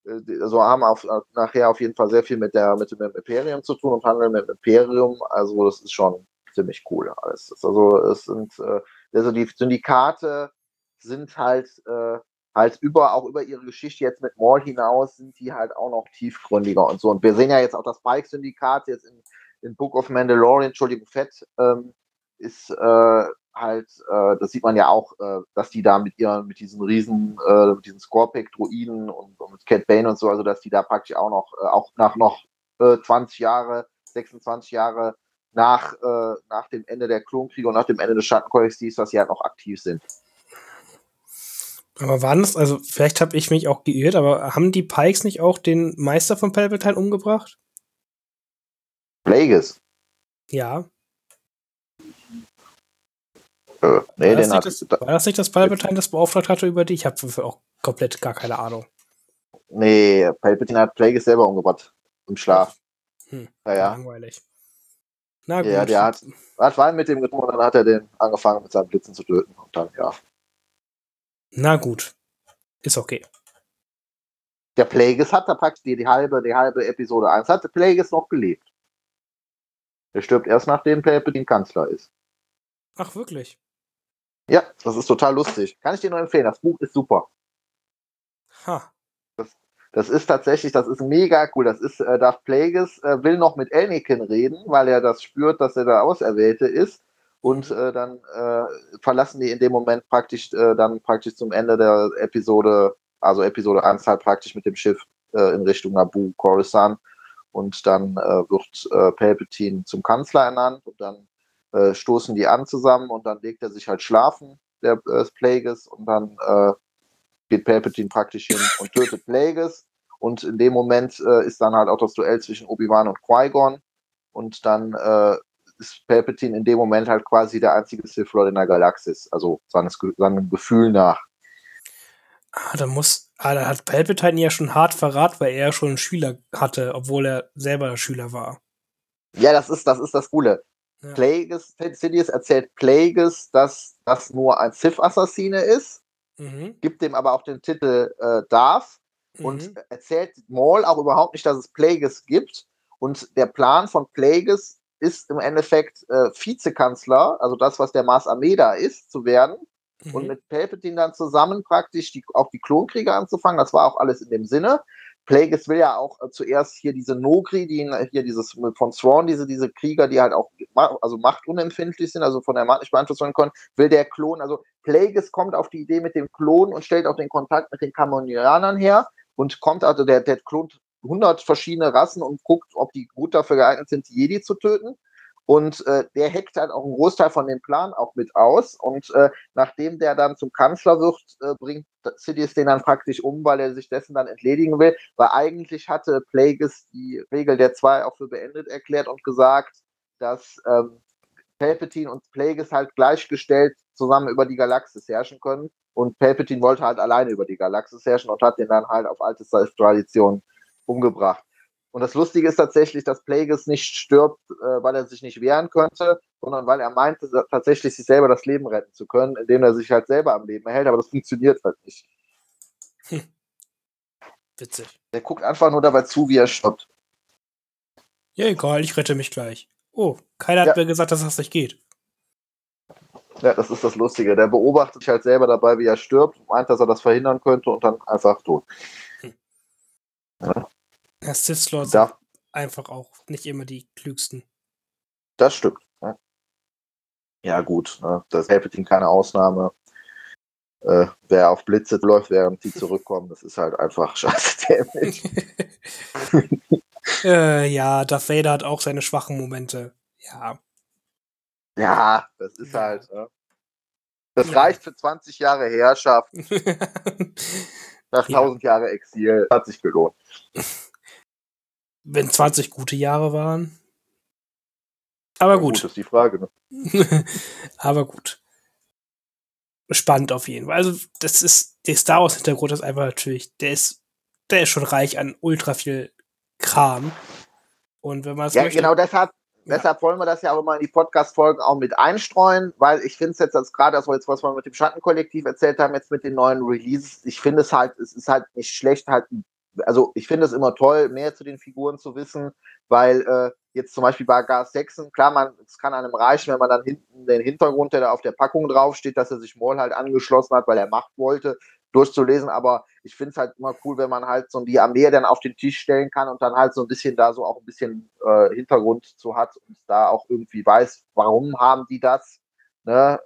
äh, also haben auf, äh, nachher auf jeden Fall sehr viel mit, der, mit dem Imperium zu tun und handeln mit dem Imperium. Also das ist schon ziemlich cool alles. Also es sind, äh, also die Syndikate sind halt äh, halt über, auch über ihre Geschichte jetzt mit Maul hinaus, sind die halt auch noch tiefgründiger und so. Und wir sehen ja jetzt auch das Pike-Syndikat jetzt in, in Book of Mandalorian, Entschuldigung, Fett, ähm, ist äh, halt, äh, das sieht man ja auch, äh, dass die da mit ihren, mit diesen riesen, äh, mit diesen Scorpic-Druiden und, und mit Cat Bane und so, also dass die da praktisch auch noch, äh, auch nach noch äh, 20 Jahre, 26 Jahre nach, äh, nach dem Ende der Klonkriege und nach dem Ende des Schattenkollektivs, dass sie halt noch aktiv sind.
Aber waren das, also vielleicht habe ich mich auch geirrt, aber haben die Pikes nicht auch den Meister von Palpatine umgebracht?
Plagueis.
Ja.
Äh, nee,
War das,
den hat,
nicht das, war das nicht, dass Palpatine das beauftragt hatte über die? Ich habe auch komplett gar keine Ahnung.
nee, Palpatine hat Plagueis selber umgebracht. Im Schlaf.
Hm,
Ja, ja.
Langweilig. Na gut.
Ja, der hat, hat Wein mit dem getrunken und dann hat er den angefangen mit seinen Blitzen zu töten. Und dann, ja.
Na gut. Ist okay.
Der Plagueis hat da praktisch die, die halbe, die halbe Episode 1 hat der Plagueis noch gelebt. Der stirbt erst nachdem Palpatine Kanzler ist.
Ach, wirklich?
Ja, das ist total lustig. Kann ich dir nur empfehlen. Das Buch ist super.
Ha.
Das ist tatsächlich, das ist mega cool. Das ist, äh, Darth Plagueis äh, will noch mit Anakin reden, weil er das spürt, dass er der Auserwählte ist. Und äh, dann äh, verlassen die in dem Moment praktisch äh, dann praktisch zum Ende der Episode, also Episode 1 halt praktisch mit dem Schiff äh, in Richtung Naboo, Coruscant. Und dann äh, wird äh, Palpatine zum Kanzler ernannt und dann äh, stoßen die an zusammen und dann legt er sich halt schlafen, der äh, Plagueis, und dann äh, geht Palpatine praktisch hin und tötet Plagueis. Und in dem Moment äh, ist dann halt auch das Duell zwischen Obi-Wan und Qui-Gon. Und dann äh, ist Palpatine in dem Moment halt quasi der einzige Sith Lord in der Galaxis, also seines, seinem Gefühl nach.
Ah, da muss. Ah, da hat Palpatine ja schon hart verrat, weil er ja schon einen Schüler hatte, obwohl er selber Schüler war.
Ja, das ist das, ist das Coole.
Ja.
Plagueis, Sidious erzählt Plagueis, dass das nur ein Sith-Assassine ist
Mhm.
gibt dem aber auch den Titel äh, Darth und
Mhm.
erzählt Maul auch überhaupt nicht, dass es Plagueis gibt. Und der Plan von Plagueis ist im Endeffekt äh, Vizekanzler, also das, was der Mars Ameda ist, zu werden und
Mhm.
mit Palpatine dann zusammen praktisch die, auch die Klonkriege anzufangen. Das war auch alles in dem Sinne. Plagueis will ja auch äh, zuerst hier diese Nogri, die hier dieses von Thrawn, diese, diese Krieger, die halt auch ma also machtunempfindlich sind, also von der Macht nicht beeinflusst werden können, will der Klon, also Plagueis kommt auf die Idee mit dem Klon und stellt auch den Kontakt mit den Kamonianern her und kommt, also der, der klont 100 verschiedene Rassen und guckt, ob die gut dafür geeignet sind, die Jedi zu töten. Und äh, der hackt halt auch einen Großteil von dem Plan auch mit aus. Und äh, nachdem der dann zum Kanzler wird, äh, bringt Sidious den dann praktisch um, weil er sich dessen dann entledigen will. Weil eigentlich hatte Plagueis die Regel der zwei auch für beendet erklärt und gesagt, dass ähm, Palpatine und Plagueis halt gleichgestellt zusammen über die Galaxis herrschen können. Und Palpatine wollte halt alleine über die Galaxis herrschen und hat den dann halt auf alte Tradition umgebracht. Und das Lustige ist tatsächlich, dass Plagueis nicht stirbt, äh, weil er sich nicht wehren könnte, sondern weil er meinte, tatsächlich sich selber das Leben retten zu können, indem er sich halt selber am Leben hält, aber das funktioniert halt nicht.
Witzig.
Der guckt einfach nur dabei zu, wie er stirbt.
Ja, egal, ich rette mich gleich. Oh, keiner hat
Ja.
mir gesagt, dass das nicht geht.
Ja, das ist das Lustige. Der beobachtet sich halt selber dabei, wie er stirbt, meint, dass er das verhindern könnte und dann einfach tot.
Der Sith Lords
Da,
sind einfach auch nicht immer die klügsten.
das stimmt. Ne? Ja, gut. Ne? Das Palpatine keine Ausnahme. Äh, wer auf Blitze läuft, während die zurückkommen, das ist halt einfach scheiße dämlich.
äh, ja, Darth Vader hat auch seine schwachen Momente. Ja.
Ja, das ist
Ja.
halt. Ne? Das
Ja.
reicht für 20 Jahre Herrschaft, nach
Ja.
1000 Jahre Exil. Hat sich gelohnt.
Wenn 20 gute Jahre waren. Aber
Gut,
gut.
ist die Frage. Ne?
Aber gut. Spannend auf jeden Fall. Also, das ist, der Star Wars-Hintergrund ist einfach natürlich, der ist, der ist schon reich an ultra viel Kram. Und wenn man es
Ja,
möchte,
genau deshalb,
Ja.
deshalb wollen wir das ja auch immer in die Podcast-Folgen auch mit einstreuen, weil ich finde es jetzt als gerade, das, jetzt, was wir mit dem Schattenkollektiv erzählt haben, jetzt mit den neuen Releases, ich finde es halt, es ist halt nicht schlecht, halt, also ich finde es immer toll, mehr zu den Figuren zu wissen, weil äh, jetzt zum Beispiel bei Gas 6, klar, man, es kann einem reichen, wenn man dann hinten den Hintergrund, der da auf der Packung draufsteht, dass er sich Maul halt angeschlossen hat, weil er Macht wollte, durchzulesen, aber ich finde es halt immer cool, wenn man halt so die Armee dann auf den Tisch stellen kann und dann halt so ein bisschen da so auch ein bisschen äh, Hintergrund zu hat und da auch irgendwie weiß, warum haben die das, ne?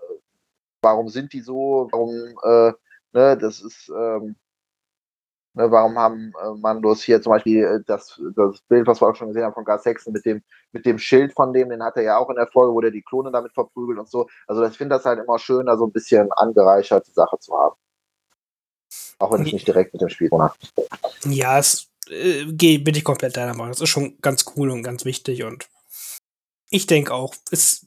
Warum sind die so, warum, äh, ne, das ist, ähm, ne, warum haben äh, Mandos hier zum Beispiel äh, das, das Bild, was wir auch schon gesehen haben von Gas Sexton mit dem, mit dem Schild von dem, den hat er ja auch in der Folge, wo der die Klone damit verprügelt und so. Also ich finde das halt immer schön, da so ein bisschen angereichert die Sache zu haben. Auch wenn es
Nee.
nicht direkt mit dem Spiel hat.
ja, es äh, bin ich komplett deiner Meinung. Das ist schon ganz cool und ganz wichtig und ich denke auch, ist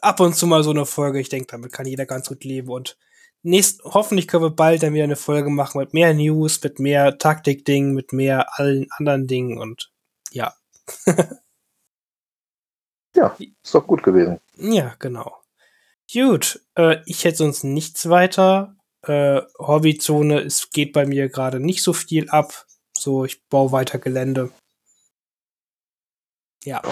ab und zu mal so eine Folge, ich denke, damit kann jeder ganz gut leben und nächst, hoffentlich können wir bald dann wieder eine Folge machen mit mehr News, mit mehr Taktik-Dingen, mit mehr allen anderen Dingen und ja.
Ist doch gut gewesen.
Ja, genau. Gut, äh, ich hätte sonst nichts weiter. Äh, Hobbyzone, es geht bei mir gerade nicht so viel ab. So, ich baue weiter Gelände. Ja.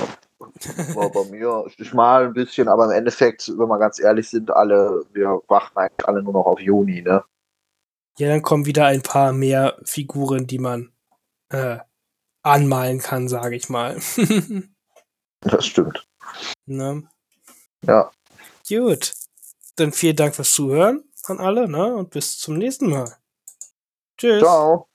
War bei mir ich mal ein bisschen, aber im Endeffekt, wenn wir ganz ehrlich sind, alle, wir warten eigentlich alle nur noch auf Juni, ne?
Ja, dann kommen wieder ein paar mehr Figuren, die man äh, anmalen kann, sage ich mal.
Das stimmt.
ne?
Ja.
Gut. Dann vielen Dank fürs Zuhören an alle, ne? Und bis zum nächsten Mal. Tschüss.
Ciao.